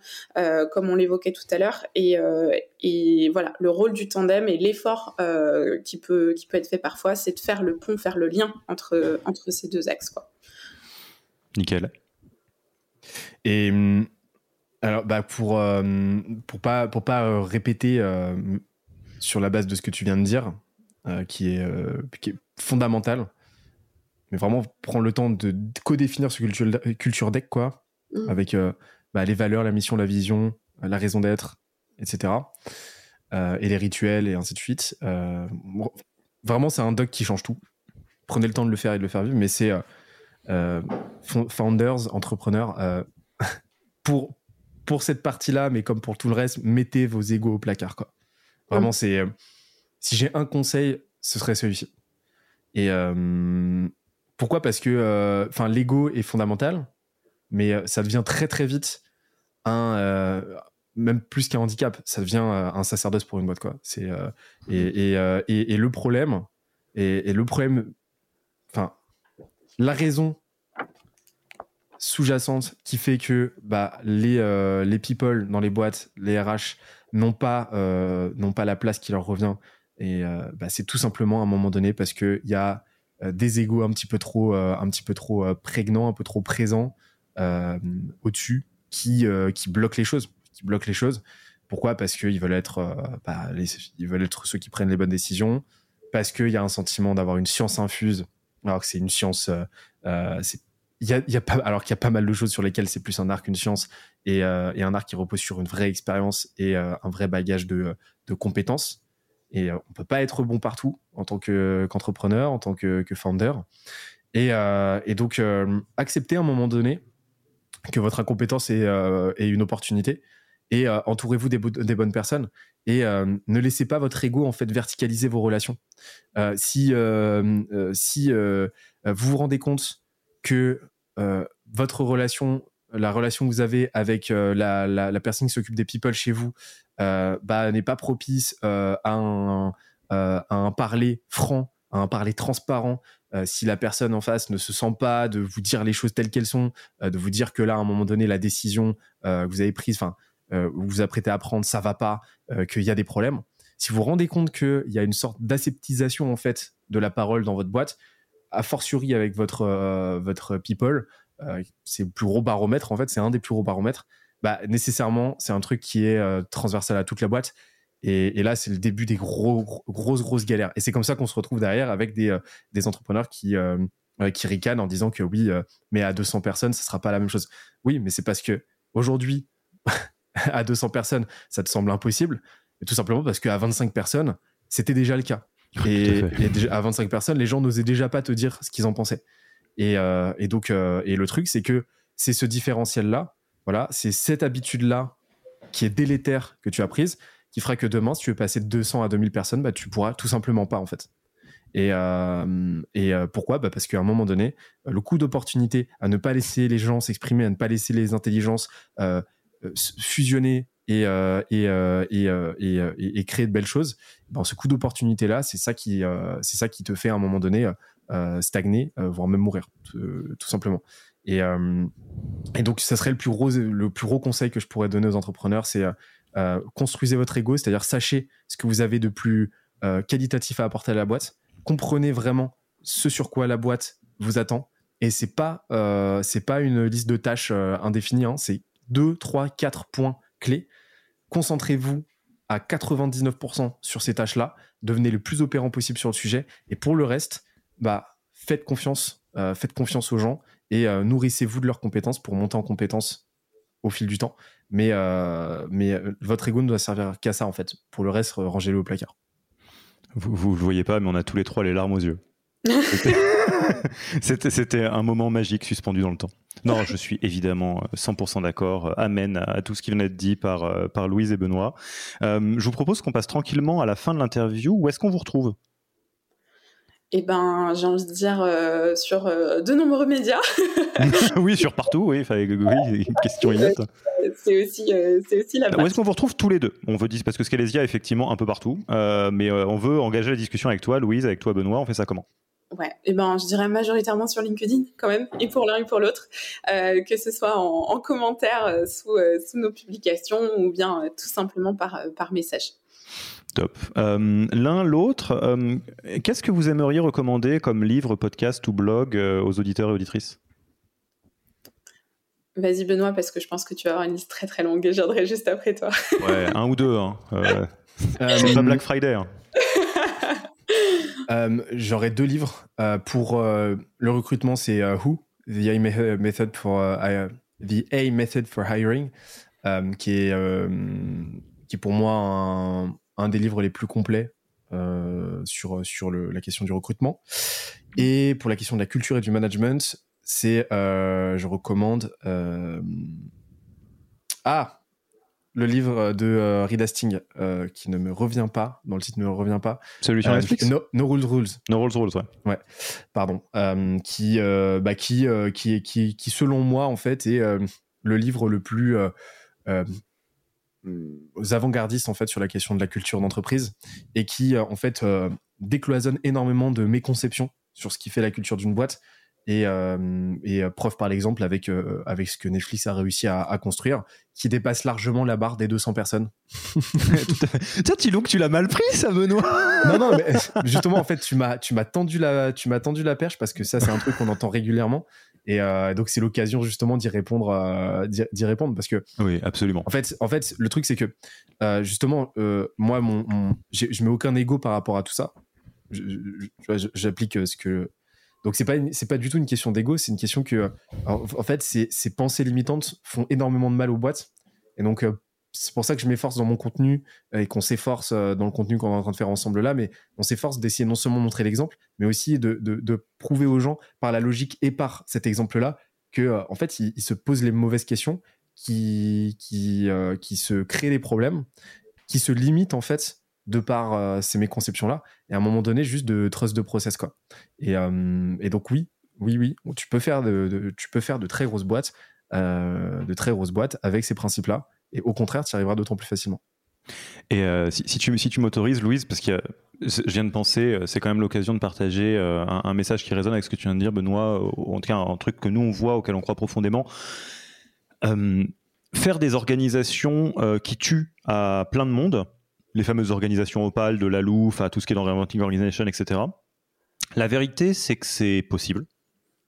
comme on l'évoquait tout à l'heure, et voilà, le rôle du tandem et l'effort euh, qui, peut, qui peut être fait parfois, c'est de faire le pont, faire le lien entre, entre ces deux axes. Quoi. Nickel. Et hum, alors, bah pour, euh, pour pas, pour pas euh, répéter sur la base de ce que tu viens de dire, qui, est, qui est fondamental, mais vraiment prendre le temps de co-définir ce culture, culture deck, quoi, mmh. avec bah, les valeurs, la mission, la vision, la raison d'être, etc. Euh, et les rituels et ainsi de suite. Euh, vraiment, c'est un doc qui change tout. Prenez le temps de le faire et de le faire vivre, mais c'est euh, founders, entrepreneurs, [laughs] pour, pour cette partie-là, mais comme pour tout le reste, mettez vos égos au placard. Quoi. Vraiment, c'est si j'ai un conseil, ce serait celui-ci. Et pourquoi? Parce que enfin l'ego est fondamental, mais ça devient très très vite un, même plus qu'un handicap, ça devient euh, un sacerdoce pour une boîte quoi. C'est euh, euh, et, et, le problème et, le problème, enfin la raison sous-jacente qui fait que bah, les, les people dans les boîtes, les RH, n'ont pas, n'ont pas la place qui leur revient. Et bah, c'est tout simplement à un moment donné parce qu'il y a des égos un petit peu trop, un petit peu trop prégnants, un peu trop présents au-dessus qui, qui bloquent les choses bloquent les choses. Pourquoi? Parce qu'ils veulent être, euh, bah, ils veulent être ceux qui prennent les bonnes décisions. Parce qu'il y a un sentiment d'avoir une science infuse, alors que c'est une science. Euh, euh, y a, pas, alors qu'il y a pas mal de choses sur lesquelles c'est plus un art qu'une science et, un art qui repose sur une vraie expérience et un vrai bagage de, compétences. Et on peut pas être bon partout en tant qu'entrepreneur, en tant que, que founder. Et, donc, accepter à un moment donné que votre incompétence est une opportunité et euh, entourez-vous des, bonnes personnes et euh, ne laissez pas votre ego en fait verticaliser vos relations. Euh, si si vous vous rendez compte que votre relation, la relation que vous avez avec la, la, personne qui s'occupe des people chez vous, bah, n'est pas propice à un, parler franc, à un parler transparent, si la personne en face ne se sent pas de vous dire les choses telles qu'elles sont, de vous dire que là, à un moment donné, la décision que vous avez prise, enfin, vous vous apprêtez à prendre, ça va pas, euh, qu'il y a des problèmes. Si vous vous rendez compte qu'il y a une sorte d'aseptisation en fait de la parole dans votre boîte, a fortiori avec votre euh, votre people, c'est le plus gros baromètre en fait, c'est un des plus gros baromètres. Bah nécessairement c'est un truc qui est transversal à toute la boîte. Et, là, c'est le début des gros, grosses, grosses galères. Et c'est comme ça qu'on se retrouve derrière avec des, des entrepreneurs qui, qui ricanent en disant que oui, mais à 200 personnes, ça sera pas la même chose. Oui, mais c'est parce que aujourd'hui, [laughs] [laughs] à 200 personnes, ça te semble impossible. tout simplement parce qu'à 25 personnes, c'était déjà le cas. et, à 25 personnes, les gens n'osaient déjà pas te dire ce qu'ils en pensaient. Et, euh, donc, euh, et le truc, c'est que c'est ce différentiel-là, voilà, c'est cette habitude-là qui est délétère que tu as prise, qui fera que demain, si tu veux passer de 200 à 2000 personnes, bah, tu pourras tout simplement pas, en fait. Et, euh, et pourquoi? Bah Parce qu'à un moment donné, le coût d'opportunité à ne pas laisser les gens s'exprimer, à ne pas laisser les intelligences fusionner et, euh, euh, créer de belles choses, ben, ce coup d'opportunité là, c'est ça qui c'est ça qui te fait à un moment donné stagner, voire même mourir, tout simplement. Et, donc, ça serait le plus gros le plus gros conseil que je pourrais donner aux entrepreneurs, c'est construisez votre ego, c'est-à-dire sachez ce que vous avez de plus qualitatif à apporter à la boîte, comprenez vraiment ce sur quoi la boîte vous attend. Et c'est pas pas une liste de tâches indéfinie, hein. c'est 2, 3, 4 points clés. Concentrez-vous à 99% sur ces tâches-là, devenez le plus opérant possible sur le sujet, et pour le reste, bah, faites confiance, euh, faites confiance aux gens et euh, nourrissez-vous de leurs compétences pour monter en compétences au fil du temps. Mais, euh, mais votre ego ne doit servir qu'à ça en fait. Pour le reste, rangez-le au placard. Vous ne le voyez pas, mais on a tous les trois les larmes aux yeux. [laughs] C'était un moment magique suspendu dans le temps. Non, je suis évidemment 100% d'accord. Amen à tout ce qui vient d'être dit par, par Louise et Benoît. je vous propose qu'on passe tranquillement à la fin de l'interview. Où est-ce qu'on vous retrouve? Eh ben, j'ai envie de dire euh, sur euh, de nombreux médias. [laughs] oui, sur partout, oui. Oui, question inette. C'est aussi, euh, c'est aussi la. Où est-ce qu'on vous retrouve tous les deux? On veut dire parce que Scalesia est effectivement un peu partout, mais on veut engager la discussion avec toi, Louise, avec toi, Benoît. On fait ça comment? Ouais, et ben, je dirais majoritairement sur LinkedIn quand même, et pour l'un et pour l'autre, que ce soit en, commentaire sous, sous nos publications ou bien tout simplement par, par message. Top. Euh, l'un, l'autre, euh, qu'est-ce que vous aimeriez recommander comme livre, podcast ou blog euh, aux auditeurs et auditrices? Vas-y Benoît, parce que je pense que tu vas avoir une liste très très longue et je viendrai juste après toi. ouais, un ou deux. Hein. c'est pas Black Friday. Hein. [laughs] J'aurais deux livres. pour le recrutement, c'est Who, The A Method for, The A Method for Hiring, qui, est, qui est pour moi un des livres les plus complets euh, sur, sur la question du recrutement. Et pour la question de la culture et du management, c'est, euh, je recommande, euh, ah, le livre de Reed Hastings, qui ne me revient pas, dans le titre ne me revient pas. Celui sur Netflix no, Rules Rules. No Rules Rules, ouais. Ouais, pardon. qui, bah, qui, qui, qui, qui, selon moi, en fait, est le livre le plus aux avant-gardistes en fait sur la question de la culture d'entreprise et qui euh, en fait euh, décloisonne énormément de méconceptions sur ce qui fait la culture d'une boîte et, euh, et preuve par l'exemple avec avec ce que Netflix a réussi à, construire qui dépasse largement la barre des 200 personnes. [laughs] Tiens, que tu l'as mal pris, ça, Benoît. non, non, mais justement, en fait, tu m'as, tu m'as tendu la, tu m'as tendu la perche parce que ça, c'est un truc qu'on entend régulièrement. Et euh, donc c'est l'occasion justement d'y répondre, euh, d'y répondre parce que oui, absolument. En fait, en fait, le truc c'est que euh, justement, moi, mon, je mets aucun ego par rapport à tout ça. J'applique ce que donc c'est pas c'est pas du tout une question d'ego, c'est une question que en, fait ces, pensées limitantes font énormément de mal aux boîtes. Et donc c'est pour ça que je m'efforce dans mon contenu euh, et qu'on s'efforce euh, dans le contenu qu'on est en train de faire ensemble là, mais on s'efforce d'essayer non seulement de montrer l'exemple, mais aussi de, de, prouver aux gens par la logique et par cet exemple-là que euh, en fait ils, se posent les mauvaises questions, qui qui, qui se créent des problèmes, qui se limitent en fait de par ces méconceptions-là, et à un moment donné juste de trust de process quoi. Et, et donc oui, oui, oui, tu peux faire de, tu peux faire de très grosses boîtes, de très grosses boîtes avec ces principes-là et au contraire, tu y arriveras d'autant plus facilement. Et euh, si, tu, si tu m'autorises, Louise, parce que je viens de penser, euh, c'est quand même l'occasion de partager euh, un, message qui résonne avec ce que tu viens de dire, Benoît, ou en tout cas un truc que nous on voit, auquel on croit profondément. faire des organisations qui tuent à plein de monde, les fameuses organisations Opal, de la Louf, à tout ce qui est dans Organization, etc. La vérité, c'est que c'est possible,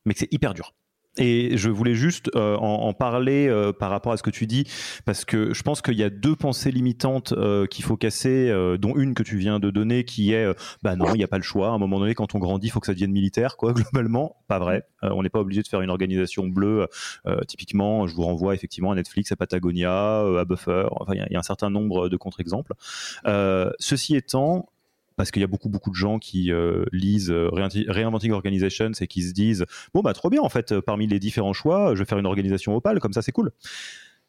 mais que c'est hyper dur. Et je voulais juste euh, en, parler euh, par rapport à ce que tu dis, parce que je pense qu'il y a deux pensées limitantes euh, qu'il faut casser, dont une que tu viens de donner, qui est, bah non, il n'y a pas le choix. À un moment donné, quand on grandit, il faut que ça devienne militaire, quoi. [laughs] Globalement, pas vrai. on n'est pas obligé de faire une organisation bleue. typiquement, je vous renvoie effectivement à Netflix, à Patagonia, à Buffer. Enfin, il y, y, a un certain nombre de contre-exemples. ceci étant, parce qu'il y a beaucoup beaucoup de gens qui euh, lisent euh, Reinventing Organizations et qui se disent bon bah trop bien en fait euh, parmi les différents choix je vais faire une organisation opale comme ça c'est cool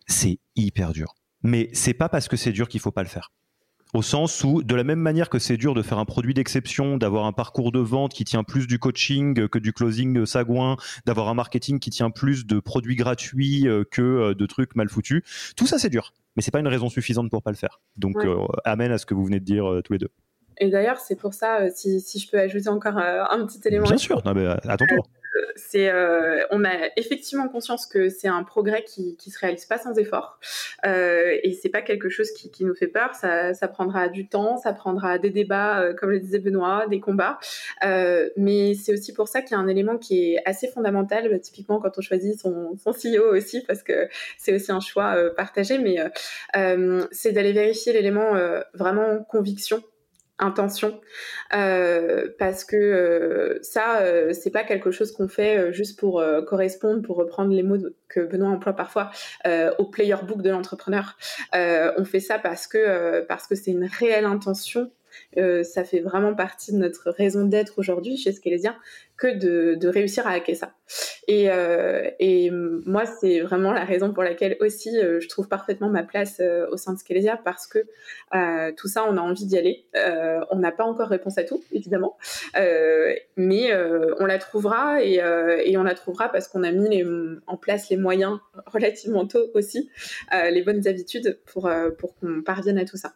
c'est hyper dur mais c'est pas parce que c'est dur qu'il faut pas le faire au sens où, de la même manière que c'est dur de faire un produit d'exception, d'avoir un parcours de vente qui tient plus du coaching que du closing sagouin, d'avoir un marketing qui tient plus de produits gratuits que de trucs mal foutus, tout ça c'est dur. Mais c'est pas une raison suffisante pour pas le faire. Donc, amen à ce que vous venez de dire tous les deux. Et d'ailleurs, c'est pour ça, euh, si, si, je peux ajouter encore euh, un petit élément. Bien sûr, non, mais à ton tour. c'est, euh, on a effectivement conscience que c'est un progrès qui, qui se réalise pas sans effort, euh, et c'est pas quelque chose qui, qui, nous fait peur. Ça, ça, prendra du temps, ça prendra des débats, euh, comme le disait Benoît, des combats, euh, mais c'est aussi pour ça qu'il y a un élément qui est assez fondamental, bah, typiquement quand on choisit son, son CEO aussi, parce que c'est aussi un choix euh, partagé, mais c'est d'aller vérifier l'élément vraiment conviction intention. Euh, parce que euh, ça euh, c'est pas quelque chose qu'on fait euh, juste pour euh, correspondre pour reprendre les mots que Benoît emploie parfois au player book de l'entrepreneur. On fait ça parce que parce que c'est une réelle intention ça fait vraiment partie de notre raison d'être aujourd'hui chez Scalesia que de, réussir à hacker ça. Et, euh, et moi, c'est vraiment la raison pour laquelle aussi euh, je trouve parfaitement ma place euh, au sein de Scalesia parce que euh, tout ça, on a envie d'y aller. Euh, on n'a pas encore réponse à tout, évidemment, euh, mais on la trouvera et, on la trouvera parce qu'on a mis en place les moyens relativement tôt aussi, les bonnes habitudes pour qu'on parvienne à tout ça.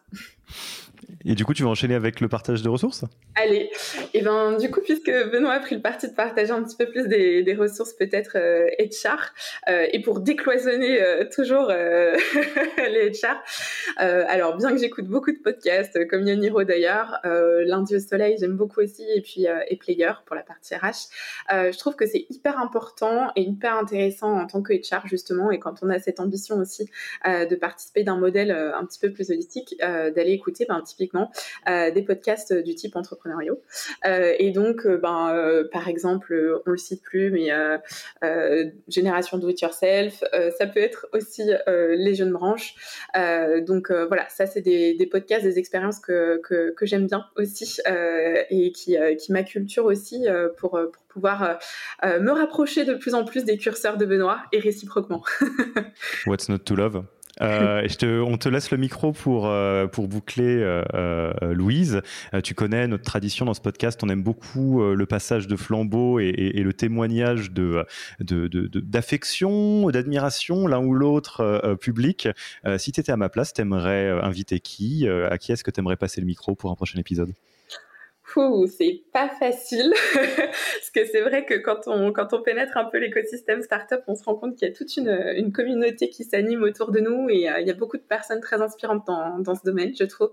Et du coup, tu vas enchaîner avec le partage de ressources? Allez, et ben du coup, puisque Benoît a pris le parti de partager un petit peu plus des, ressources peut-être euh, HR, euh, et pour décloisonner euh, toujours euh, [laughs] les HR, alors bien que j'écoute beaucoup de podcasts, comme Yaniro d'ailleurs, Lundi au Soleil, j'aime beaucoup aussi, et puis et Player pour la partie RH, je trouve que c'est hyper important et hyper intéressant en tant que HR justement, et quand on a cette ambition aussi de participer d'un modèle un petit peu plus holistique, d'aller écouter ben, typiquement euh, des podcasts du type entrepreneuriaux. Euh, et donc, euh, ben, par exemple, on le cite plus, mais Génération Do It Yourself, ça peut être aussi les jeunes branches. donc voilà, ça c'est des, des, podcasts, des expériences que, que, j'aime bien aussi et qui, qui m'acculturent aussi pour, pour pouvoir euh, me rapprocher de plus en plus des curseurs de Benoît et réciproquement. [laughs] What's not to love? Euh, on te laisse le micro pour, euh, pour boucler, euh, Louise. Tu connais notre tradition dans ce podcast. On aime beaucoup le passage de flambeau et, le témoignage de, d'affection, d'admiration, l'un ou l'autre public. si tu étais à ma place, t'aimerais inviter qui À qui est-ce que tu aimerais passer le micro pour un prochain épisode? C'est pas facile [laughs] parce que c'est vrai que quand on quand on pénètre un peu l'écosystème startup, on se rend compte qu'il y a toute une, une communauté qui s'anime autour de nous et euh, il y a beaucoup de personnes très inspirantes dans, dans ce domaine, je trouve.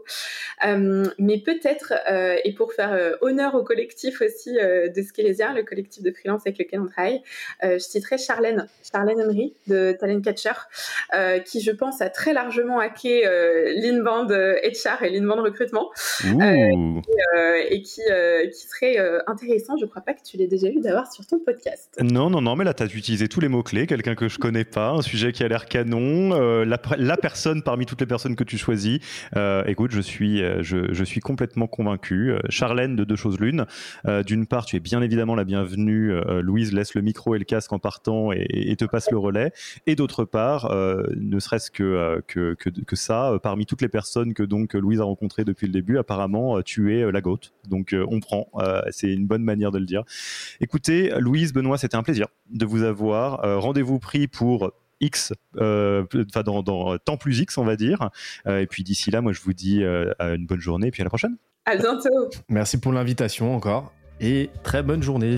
Euh, mais peut-être euh, et pour faire honneur au collectif aussi de Skelesia, le collectif de freelance avec lequel on travaille, je citerai Charlène, Charlène Emery de Talent Catcher, qui je pense a très largement hacké l'inbound HR et l'inbound recrutement et, et qui, euh, qui serait euh, intéressant. Je ne crois pas que tu l'aies déjà eu d'avoir sur ton podcast. Non, non, non, mais là, tu as utilisé tous les mots-clés. Quelqu'un que je connais pas, un sujet qui a l'air canon, euh, la, personne parmi toutes les personnes que tu choisis. Écoute, je suis, je, suis complètement convaincu. Charlène, de deux choses l'une. D'une part, tu es bien évidemment la bienvenue. Louise laisse le micro et le casque en partant et, te passe le relais. Et d'autre part, ne serait-ce que, que, que, ça, parmi toutes les personnes que donc Louise a rencontrées depuis le début, apparemment, tu es la goutte. Donc euh, on prend, euh, c'est une bonne manière de le dire. Écoutez, Louise, Benoît, c'était un plaisir de vous avoir. Euh, rendez-vous pris pour X, euh, enfin dans, dans, temps plus X, on va dire. Euh, et puis d'ici là, moi, je vous dis euh, une bonne journée et puis à la prochaine. À bientôt. Merci pour l'invitation encore et très bonne journée.